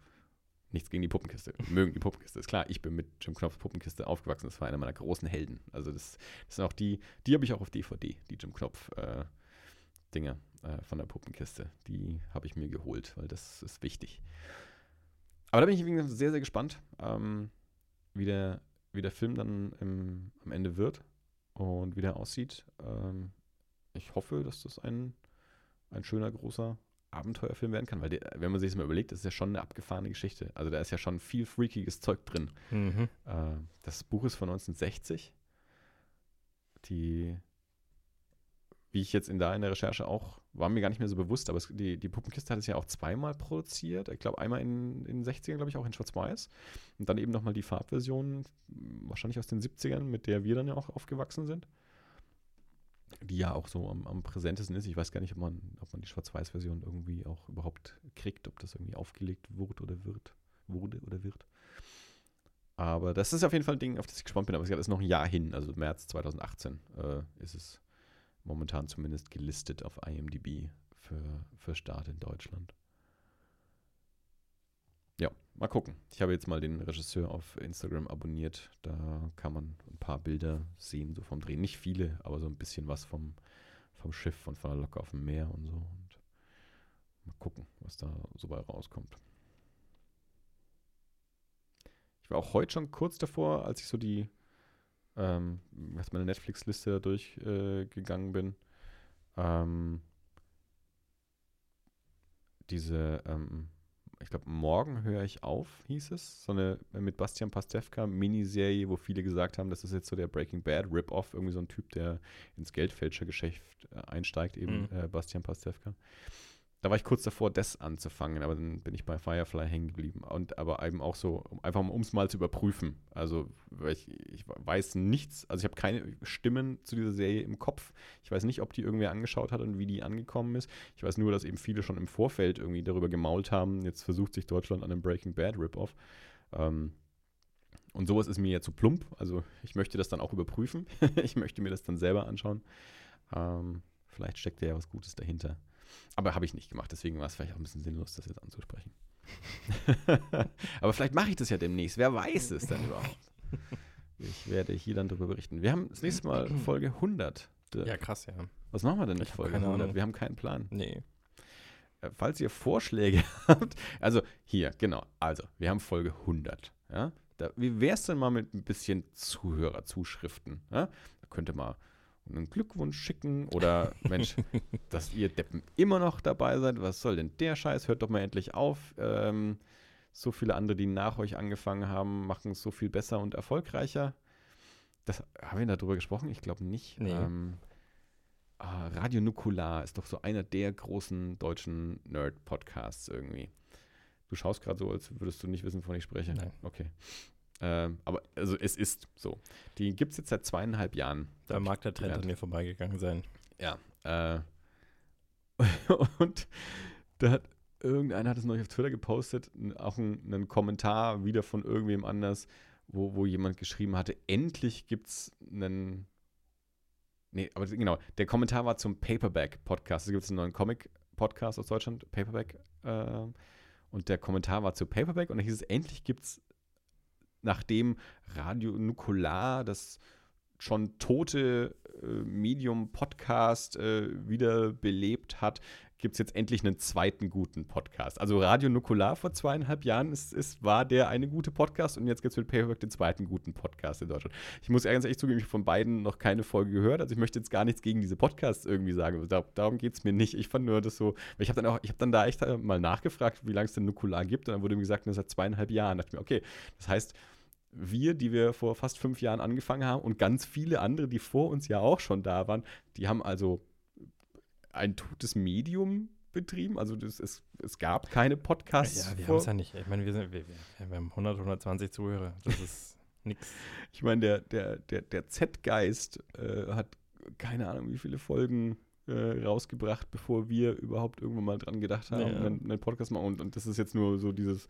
Nichts gegen die Puppenkiste. <laughs> Mögen die Puppenkiste. Ist klar, ich bin mit Jim Knopfs Puppenkiste aufgewachsen. Das war einer meiner großen Helden. Also das, das sind auch die, die habe ich auch auf DVD, die Jim Knopf äh, äh, von der Puppenkiste. Die habe ich mir geholt, weil das ist wichtig. Aber da bin ich sehr, sehr gespannt, ähm, wie, der, wie der Film dann im, am Ende wird und wie der aussieht. Ähm, ich hoffe, dass das ein, ein schöner, großer Abenteuerfilm werden kann, weil der, wenn man sich das mal überlegt, das ist ja schon eine abgefahrene Geschichte. Also da ist ja schon viel freakiges Zeug drin. Mhm. Äh, das Buch ist von 1960. Die, wie ich jetzt in da in der Recherche auch, war mir gar nicht mehr so bewusst, aber es, die, die Puppenkiste hat es ja auch zweimal produziert. Ich glaube, einmal in, in den 60ern, glaube ich, auch in Schwarz-Weiß. Und dann eben nochmal die Farbversion, wahrscheinlich aus den 70ern, mit der wir dann ja auch aufgewachsen sind die ja auch so am, am, präsentesten ist. Ich weiß gar nicht, ob man, ob man die Schwarz-Weiß-Version irgendwie auch überhaupt kriegt, ob das irgendwie aufgelegt wurde oder wird, wurde oder wird. Aber das ist auf jeden Fall ein Ding, auf das ich gespannt bin. Aber es ist noch ein Jahr hin, also März 2018 äh, ist es momentan zumindest gelistet auf IMDb für, für Start in Deutschland. Mal gucken. Ich habe jetzt mal den Regisseur auf Instagram abonniert. Da kann man ein paar Bilder sehen, so vom Drehen. Nicht viele, aber so ein bisschen was vom, vom Schiff und von der Lok auf dem Meer und so. Und mal gucken, was da so bei rauskommt. Ich war auch heute schon kurz davor, als ich so die, ähm, was meine Netflix-Liste durchgegangen äh, bin. Ähm, diese, ähm, ich glaube, morgen höre ich auf, hieß es. So eine äh, mit Bastian Pastewka Miniserie, wo viele gesagt haben, das ist jetzt so der Breaking Bad Rip-Off, irgendwie so ein Typ, der ins Geldfälschergeschäft äh, einsteigt, eben Mhm. äh, Bastian Pastewka. Da war ich kurz davor, das anzufangen, aber dann bin ich bei Firefly hängen geblieben. Und aber eben auch so, einfach um es mal zu überprüfen. Also, ich, ich weiß nichts, also ich habe keine Stimmen zu dieser Serie im Kopf. Ich weiß nicht, ob die irgendwer angeschaut hat und wie die angekommen ist. Ich weiß nur, dass eben viele schon im Vorfeld irgendwie darüber gemault haben. Jetzt versucht sich Deutschland an einem Breaking Bad Rip-Off. Ähm, und sowas ist mir ja zu plump. Also ich möchte das dann auch überprüfen. <laughs> ich möchte mir das dann selber anschauen. Ähm, vielleicht steckt da ja was Gutes dahinter. Aber habe ich nicht gemacht, deswegen war es vielleicht auch ein bisschen sinnlos, das jetzt anzusprechen. <laughs> Aber vielleicht mache ich das ja demnächst. Wer weiß es dann überhaupt? Ich werde hier dann darüber berichten. Wir haben das nächste Mal <clears throat> Folge 100. Ja, krass, ja. Was machen wir denn hab Folge keine 100? Ahnung. Wir haben keinen Plan. Nee. Äh, Falls ihr Vorschläge <laughs> habt, also hier, genau, also wir haben Folge 100. Ja? Da, wie wäre es denn mal mit ein bisschen Zuhörerzuschriften? Ja? Da könnt ihr mal einen Glückwunsch schicken oder <laughs> Mensch, dass ihr Deppen immer noch dabei seid. Was soll denn der Scheiß? Hört doch mal endlich auf. Ähm, so viele andere, die nach euch angefangen haben, machen es so viel besser und erfolgreicher. Das, haben wir darüber gesprochen? Ich glaube nicht. Nee. Ähm, ah, Radio Nukular ist doch so einer der großen deutschen Nerd-Podcasts irgendwie. Du schaust gerade so, als würdest du nicht wissen, wovon ich spreche. Nein. Okay. Ähm, aber also es ist so. Die gibt es jetzt seit zweieinhalb Jahren. Da mag der Trend an mir vorbeigegangen sein. Ja. Äh, <laughs> und da hat irgendeiner hat es neulich auf Twitter gepostet, auch ein, einen Kommentar wieder von irgendwem anders, wo, wo jemand geschrieben hatte, endlich gibt es einen. Nee, aber genau, der Kommentar war zum Paperback-Podcast. Es gibt einen neuen Comic-Podcast aus Deutschland, Paperback. Äh, und der Kommentar war zu Paperback und da hieß es, endlich gibt es, nachdem Radio Nukular, das schon tote äh, Medium-Podcast äh, wieder belebt hat, gibt es jetzt endlich einen zweiten guten Podcast. Also Radio Nukular vor zweieinhalb Jahren ist, ist, war der eine gute Podcast und jetzt gibt es mit Paperback den zweiten guten Podcast in Deutschland. Ich muss ganz ehrlich zugeben, ich habe von beiden noch keine Folge gehört. Also ich möchte jetzt gar nichts gegen diese Podcasts irgendwie sagen. Da, darum geht es mir nicht. Ich fand nur das so, ich habe dann auch, ich habe dann da echt mal nachgefragt, wie lange es denn Nukular gibt und dann wurde mir gesagt, das seit zweieinhalb Jahren. Da dachte ich mir, okay, das heißt, wir, die wir vor fast fünf Jahren angefangen haben und ganz viele andere, die vor uns ja auch schon da waren, die haben also ein totes Medium betrieben. Also das, es, es gab keine Podcasts. Ja, wir haben es ja nicht. Ich meine, wir, sind, wir, wir, wir haben 100, 120 Zuhörer. Das ist <laughs> nix. Ich meine, der, der, der, der Z-Geist äh, hat keine Ahnung, wie viele Folgen äh, rausgebracht, bevor wir überhaupt irgendwann mal dran gedacht haben, Ja. einen, einen Podcast machen. Und, und das ist jetzt nur so dieses,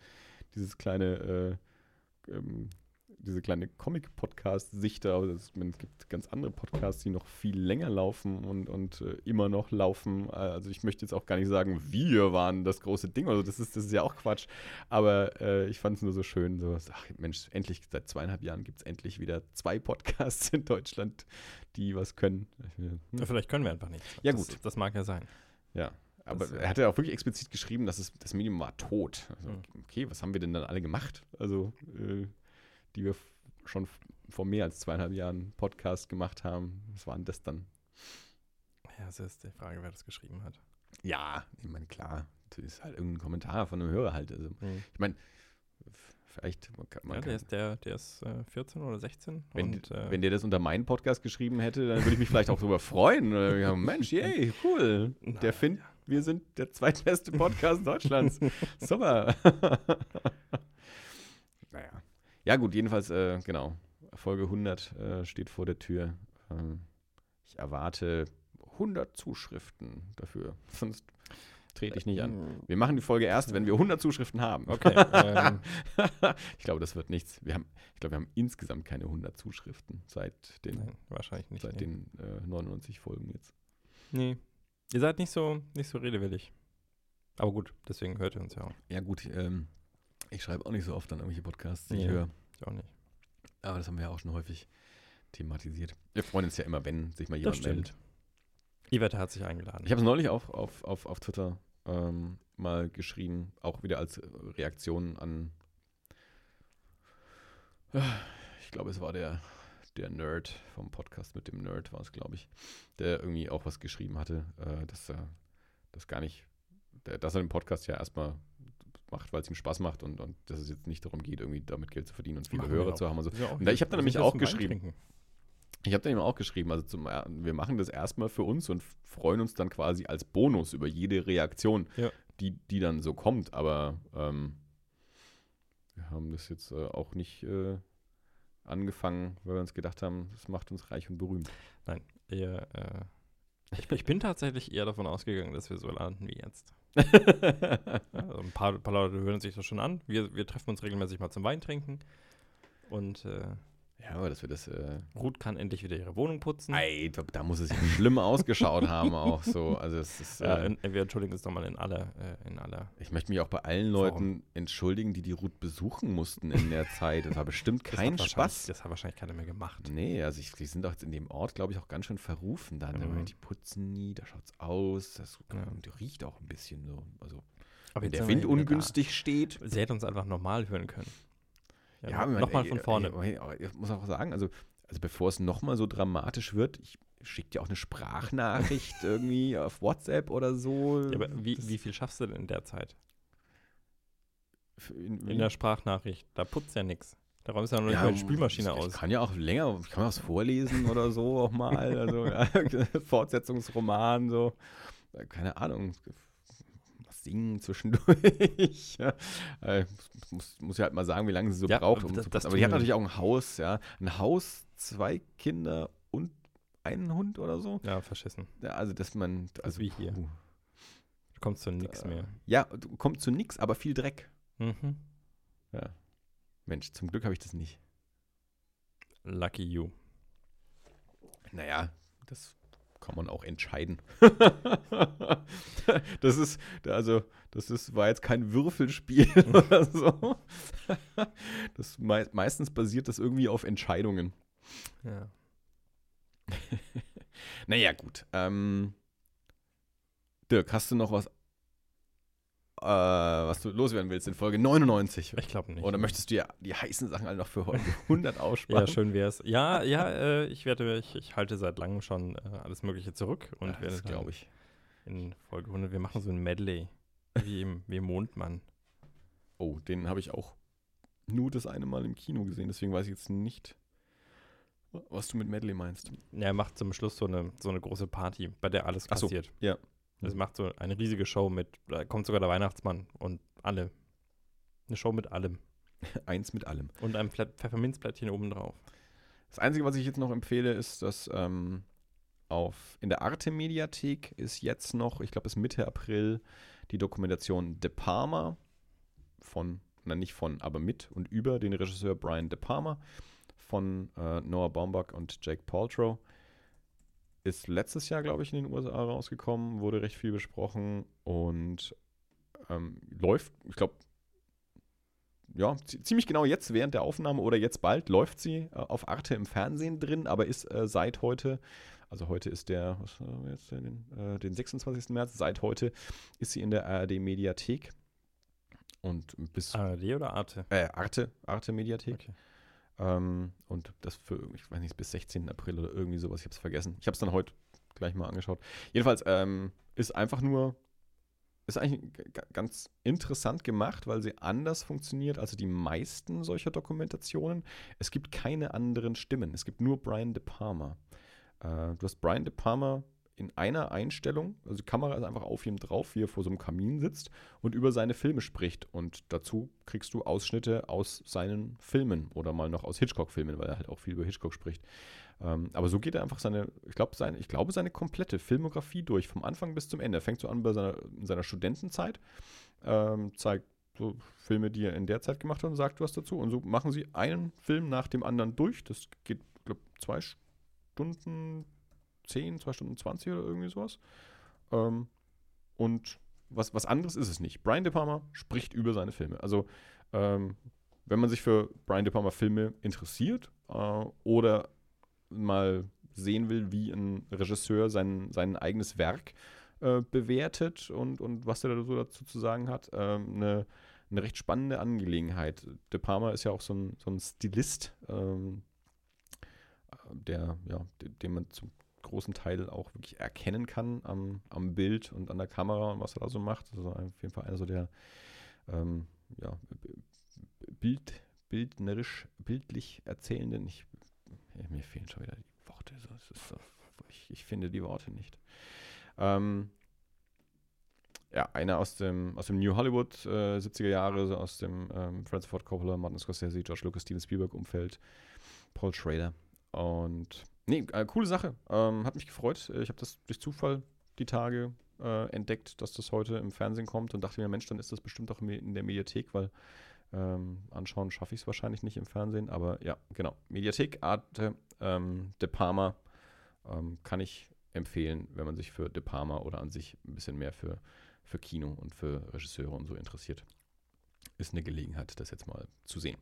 dieses kleine, äh, ähm, diese kleine Comic-Podcast-Sicht. Aber es, man, es gibt ganz andere Podcasts, die noch viel länger laufen und, und äh, immer noch laufen. Äh, Also ich möchte jetzt auch gar nicht sagen, wir waren das große Ding. Also das ist, das ist ja auch Quatsch. Aber äh, ich fand es nur so schön, so, ach Mensch, endlich, seit zweieinhalb Jahren gibt es endlich wieder zwei Podcasts in Deutschland, die was können. Mir, hm, Vielleicht können wir einfach nicht. Ja, das, gut. Das mag ja sein. ja, aber Das, äh, er hat ja auch wirklich explizit geschrieben, dass es, das Medium war tot. Also, Hm. okay, was haben wir denn dann alle gemacht? Also, äh, die wir schon vor mehr als zweieinhalb Jahren Podcast gemacht haben. Was war denn das dann? Ja, es ist die Frage, wer das geschrieben hat. Ja, ich meine, klar, das ist halt irgendein Kommentar von einem Hörer halt. Also, ich meine, vielleicht, man kann, man ja, der ist, der, der ist äh, 14 oder 16. wenn, und, äh, wenn der das unter meinen Podcast geschrieben hätte, dann würde ich mich vielleicht auch darüber freuen. Ja, Mensch, yay, cool. Der Nein, findet, wir sind der zweitbeste Podcast Deutschlands. <laughs> Super. <laughs> naja. Ja, gut, jedenfalls, äh, genau. Folge 100 äh, steht vor der Tür. Ähm, ich erwarte 100 Zuschriften dafür. <laughs> Sonst trete ich nicht an. Mm, Wir machen die Folge erst, wenn wir 100 Zuschriften haben. Okay. <laughs> ähm, ich glaube, das wird nichts. Wir haben, ich glaube, wir haben insgesamt keine 100 Zuschriften seit den, nein, wahrscheinlich nicht. seit nee. den äh, 99 Folgen jetzt. nee. Ihr seid nicht so, nicht so redewillig. Aber gut, deswegen hört ihr uns ja auch. Ja, gut, ähm, ich schreibe auch nicht so oft an irgendwelche Podcasts, die ich Ja. höre. Ich auch nicht. Aber das haben wir ja auch schon häufig thematisiert. Wir freuen uns ja immer, wenn sich mal jemand meldet. Yvette hat sich eingeladen. Ich habe es neulich auf, auf, auf, auf Twitter ähm, mal geschrieben, auch wieder als Reaktion an Ich glaube, es war der, der Nerd vom Podcast mit dem Nerd, war es, glaube ich, der irgendwie auch was geschrieben hatte, äh, dass er das gar nicht, der, dass er den Podcast ja erstmal macht, weil es ihm Spaß macht und, und dass es jetzt nicht darum geht, irgendwie damit Geld zu verdienen und viele Machen Hörer zu haben. Ja auch Und da- ich hab dann nämlich auch geschrieben. Ich habe dann eben auch geschrieben, also zum, wir machen das erstmal für uns und freuen uns dann quasi als Bonus über jede Reaktion, Ja. die, die dann so kommt. Aber ähm, wir haben das jetzt äh, auch nicht äh, angefangen, weil wir uns gedacht haben, das macht uns reich und berühmt. Nein, eher, äh, ich, ich bin tatsächlich eher davon ausgegangen, dass wir so landen wie jetzt. Also ein paar, paar Leute hören sich das schon an. Wir, wir treffen uns regelmäßig mal zum Weintrinken. Und äh, ja, aber dass wir das. Äh, Ruth kann endlich wieder ihre Wohnung putzen. ey, da, da muss es ja schlimm <laughs> ausgeschaut haben, auch so. Also, es ist. Ja, Äh, in, wir entschuldigen uns nochmal in aller, äh, in aller. ich möchte mich auch bei allen Leuten entschuldigen, die die Ruth besuchen mussten in der Zeit. Das war bestimmt Das kein wahrscheinlich- Spaß. Das hat wahrscheinlich keiner mehr gemacht. Nee, also ich, die sind doch jetzt in dem Ort, glaube ich, auch ganz schön verrufen dann. Mhm. Die putzen nie, da schaut's aus, das Ja. die riecht auch ein bisschen so. Also Aber wenn der Wind da. ungünstig steht. Sie hätte uns einfach normal hören können. Ja, meine, nochmal von vorne. Ey, ey, ich muss auch sagen, also, also bevor es nochmal so dramatisch wird, ich schicke dir auch eine Sprachnachricht <laughs> irgendwie auf WhatsApp oder so. ja, aber wie, Das- wie viel schaffst du denn in der Zeit? in, In der Sprachnachricht. Da putzt ja nichts. Da räumst du ja noch nicht Ja, die Spülmaschine ich, aus. Ich kann ja auch länger, ich kann was vorlesen oder so auch mal. Also ja, <laughs> Fortsetzungsroman, so. Keine Ahnung. Singen zwischendurch. <laughs> ja. Äh, muss, muss ja halt mal sagen, wie lange sie so Ja, braucht, um das- zu das Aber die hat natürlich auch ein Haus, ja. Ein Haus, zwei Kinder und einen Hund oder so. Ja, verschissen. Ja, also, dass man. Also, wie hier. puh. Du kommst zu nichts mehr. Ja, du- kommt zu nix, aber viel Dreck. Mhm. Mensch, zum Glück habe ich das nicht. Lucky you. Naja, das kann man auch entscheiden. <laughs> das ist, also, das ist, war jetzt kein Würfelspiel <laughs> oder so. Das mei meistens basiert das irgendwie auf Entscheidungen. Ja. <laughs> Naja, gut. Ähm, Dirk, hast du noch was, äh, was du loswerden willst in Folge 99? Ich glaube nicht. Oder möchtest du ja die heißen Sachen alle noch für heute <laughs> 100 aussparen? Ja, schön wär's. Ja, ja, äh, ich werde, ich, ich halte seit langem schon äh, alles Mögliche zurück und Ja, werde glaube ich. in Folge 100, wir machen so ein Medley, wie im, <laughs> wie im Mondmann. Oh, den habe ich auch nur das eine Mal im Kino gesehen, deswegen weiß ich jetzt nicht, was du mit Medley meinst. Ja, er macht zum Schluss so eine, so eine große Party, bei der alles Ach so, passiert. Ja. Es macht so eine riesige Show mit, da kommt sogar der Weihnachtsmann und alle. Eine Show mit allem. <laughs> Eins mit allem. Und einem Pfle- Pfefferminzblättchen obendrauf. Das Einzige, was ich jetzt noch empfehle, ist, dass ähm, auf, in der Arte-Mediathek ist jetzt noch, ich glaube, bis Mitte April, die Dokumentation De Palma von, na nicht von, aber mit und über den Regisseur Brian De Palma von äh, Noah Baumbach und Jake Paltrow. Ist letztes Jahr, glaube ich, in den USA rausgekommen, wurde recht viel besprochen und ähm, läuft, ich glaube, ja, zi- ziemlich genau jetzt während der Aufnahme oder jetzt bald läuft sie äh, auf Arte im Fernsehen drin, aber ist äh, seit heute, also heute ist der, was haben wir jetzt, den, äh, den 26. März, seit heute ist sie in der ARD Mediathek und bis ARD oder Arte? äh, Arte, Arte Mediathek. Okay. Ähm, und das für, ich weiß nicht, bis 16. April oder irgendwie sowas, ich habe es vergessen. Ich habe es dann heute gleich mal angeschaut. Jedenfalls ähm, ist einfach nur, ist eigentlich ganz interessant gemacht, weil sie anders funktioniert als die meisten solcher Dokumentationen. Es gibt keine anderen Stimmen, es gibt nur Brian De Palma. Äh, du hast Brian De Palma in einer Einstellung, also die Kamera ist einfach auf ihm drauf, wie er vor so einem Kamin sitzt und über seine Filme spricht. Und dazu kriegst du Ausschnitte aus seinen Filmen oder mal noch aus Hitchcock-Filmen, weil er halt auch viel über Hitchcock spricht. Ähm, aber so geht er einfach seine, ich glaube, seine, ich seine komplette Filmografie durch, vom Anfang bis zum Ende. Er fängt so an bei seiner, in seiner Studentenzeit, ähm, zeigt so Filme, die er in der Zeit gemacht hat und sagt was dazu. Und so machen sie einen Film nach dem anderen durch. Das geht, glaube zwei Stunden 10, 2 Stunden 20 oder irgendwie sowas. Ähm, und was, was anderes ist es nicht. Brian De Palma spricht über seine Filme. Also, ähm, wenn man sich für Brian De Palma Filme interessiert äh, oder mal sehen will, wie ein Regisseur sein, sein eigenes Werk äh, bewertet und, und was er da so dazu zu sagen hat, ähm, eine, eine recht spannende Angelegenheit. De Palma ist ja auch so ein, so ein Stilist, ähm, der, ja, den man zum großen Teil auch wirklich erkennen kann am, am Bild und an der Kamera und was er da so macht. Also auf jeden Fall einer so der ähm, ja, Bild, bildnerisch, bildlich erzählenden. Ich, mir fehlen schon wieder die Worte. So, ich, ich, finde die Worte nicht. Ähm, ja, einer aus dem, aus dem New Hollywood äh, 70er Jahre, so aus dem ähm, Francis Ford Coppola, Martin Scorsese, George Lucas, Steven Spielberg-Umfeld, Paul Schrader. Und nee, äh, coole Sache. Ähm, hat mich gefreut. Ich habe das durch Zufall die Tage äh, entdeckt, dass das heute im Fernsehen kommt und dachte mir, Mensch, dann ist das bestimmt auch in der Mediathek, weil ähm, anschauen schaffe ich es wahrscheinlich nicht im Fernsehen. Aber ja, genau. Mediathek, Arte, ähm, De Palma ähm, kann ich empfehlen, wenn man sich für De Palma oder an sich ein bisschen mehr für, für Kino und für Regisseure und so interessiert. Ist eine Gelegenheit, das jetzt mal zu sehen.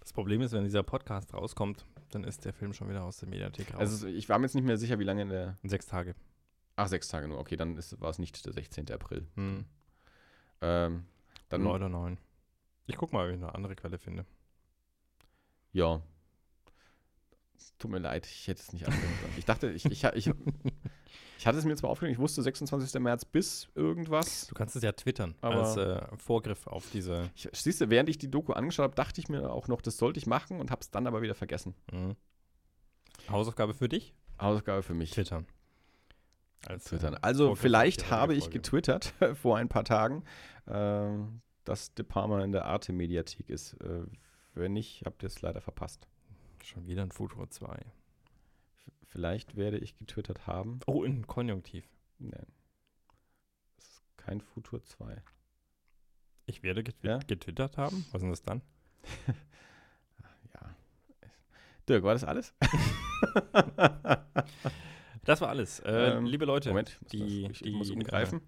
Das Problem ist, wenn dieser Podcast rauskommt, dann ist der Film schon wieder aus der Mediathek raus. Also ich war mir jetzt nicht mehr sicher, wie lange in der. Sechs Tage. Ach, sechs Tage nur. Okay, dann war es nicht der 16. April. Hm. Ähm, dann, Neun oder neun. Ich guck mal, ob ich eine andere Quelle finde. Ja. Tut mir leid, ich hätte es nicht sollen. Ich dachte, ich, ich, ich, <laughs> ich hatte es mir zwar aufgenommen, ich wusste 26. März bis irgendwas. Du kannst es ja twittern Aber- als äh, Vorgriff auf diese. Ich, siehst du, während ich die Doku angeschaut habe, dachte ich mir auch noch, das sollte ich machen und habe es dann aber wieder vergessen. Mhm. Hausaufgabe für dich? Hausaufgabe für mich. Twittern. Als, Twittern. äh, Also Vorgriff vielleicht habe ich getwittert <laughs> vor ein paar Tagen, ähm, dass De Palma in der Arte-Mediathek ist. Äh, wenn nicht, habt ihr es leider verpasst. Schon wieder ein Futur 2. Vielleicht werde ich getwittert haben. Oh, in Konjunktiv. Nein. Das ist kein Futur 2. Ich werde getwi Ja? getwittert haben. Was ist denn das dann? <laughs> Ja. Dirk, war das alles? <laughs> Das war alles. Äh, Ähm, liebe Leute, Moment, die- das, ich die, muss umgreifen.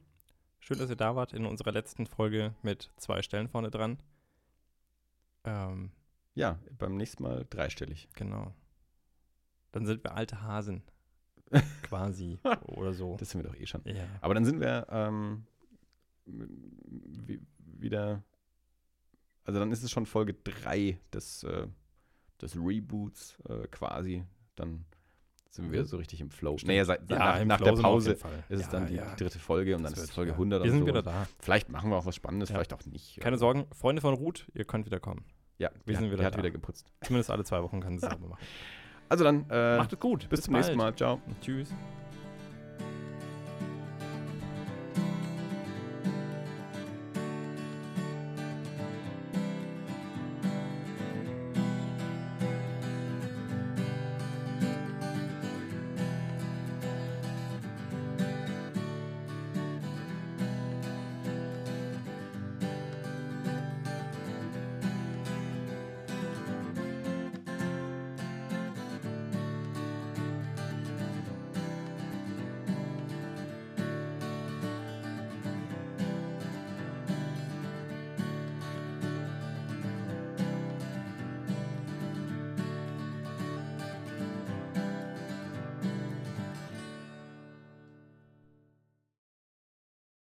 schön, dass ihr da wart in unserer letzten Folge mit zwei Stellen vorne dran. Ähm, ja, beim nächsten Mal dreistellig. genau. Dann sind wir alte Hasen. <laughs> Quasi. oder so. Das sind wir doch eh schon. ja. Aber dann sind wir ähm, wie- wieder. Also dann ist es schon Folge 3 des, äh, des Reboots äh, quasi. Dann sind wir wieder so richtig im Flow. Stimmt. Naja, seit, Ja, nach, nach Flow der Pause ist es Ja, dann die, ja. dritte Folge und Das dann ist es Folge ja. 100 Wir sind so. wieder da. Vielleicht machen wir auch was Spannendes, vielleicht auch nicht. Keine Sorgen, Freunde von Ruth, ihr könnt wieder kommen. Ja, wir sind hat- wieder hat da. wieder geputzt. Zumindest alle zwei Wochen kann sie es <laughs> selber machen. Also dann, äh, Macht es gut. bis zum nächsten bald. Mal. Ciao. Tschüss.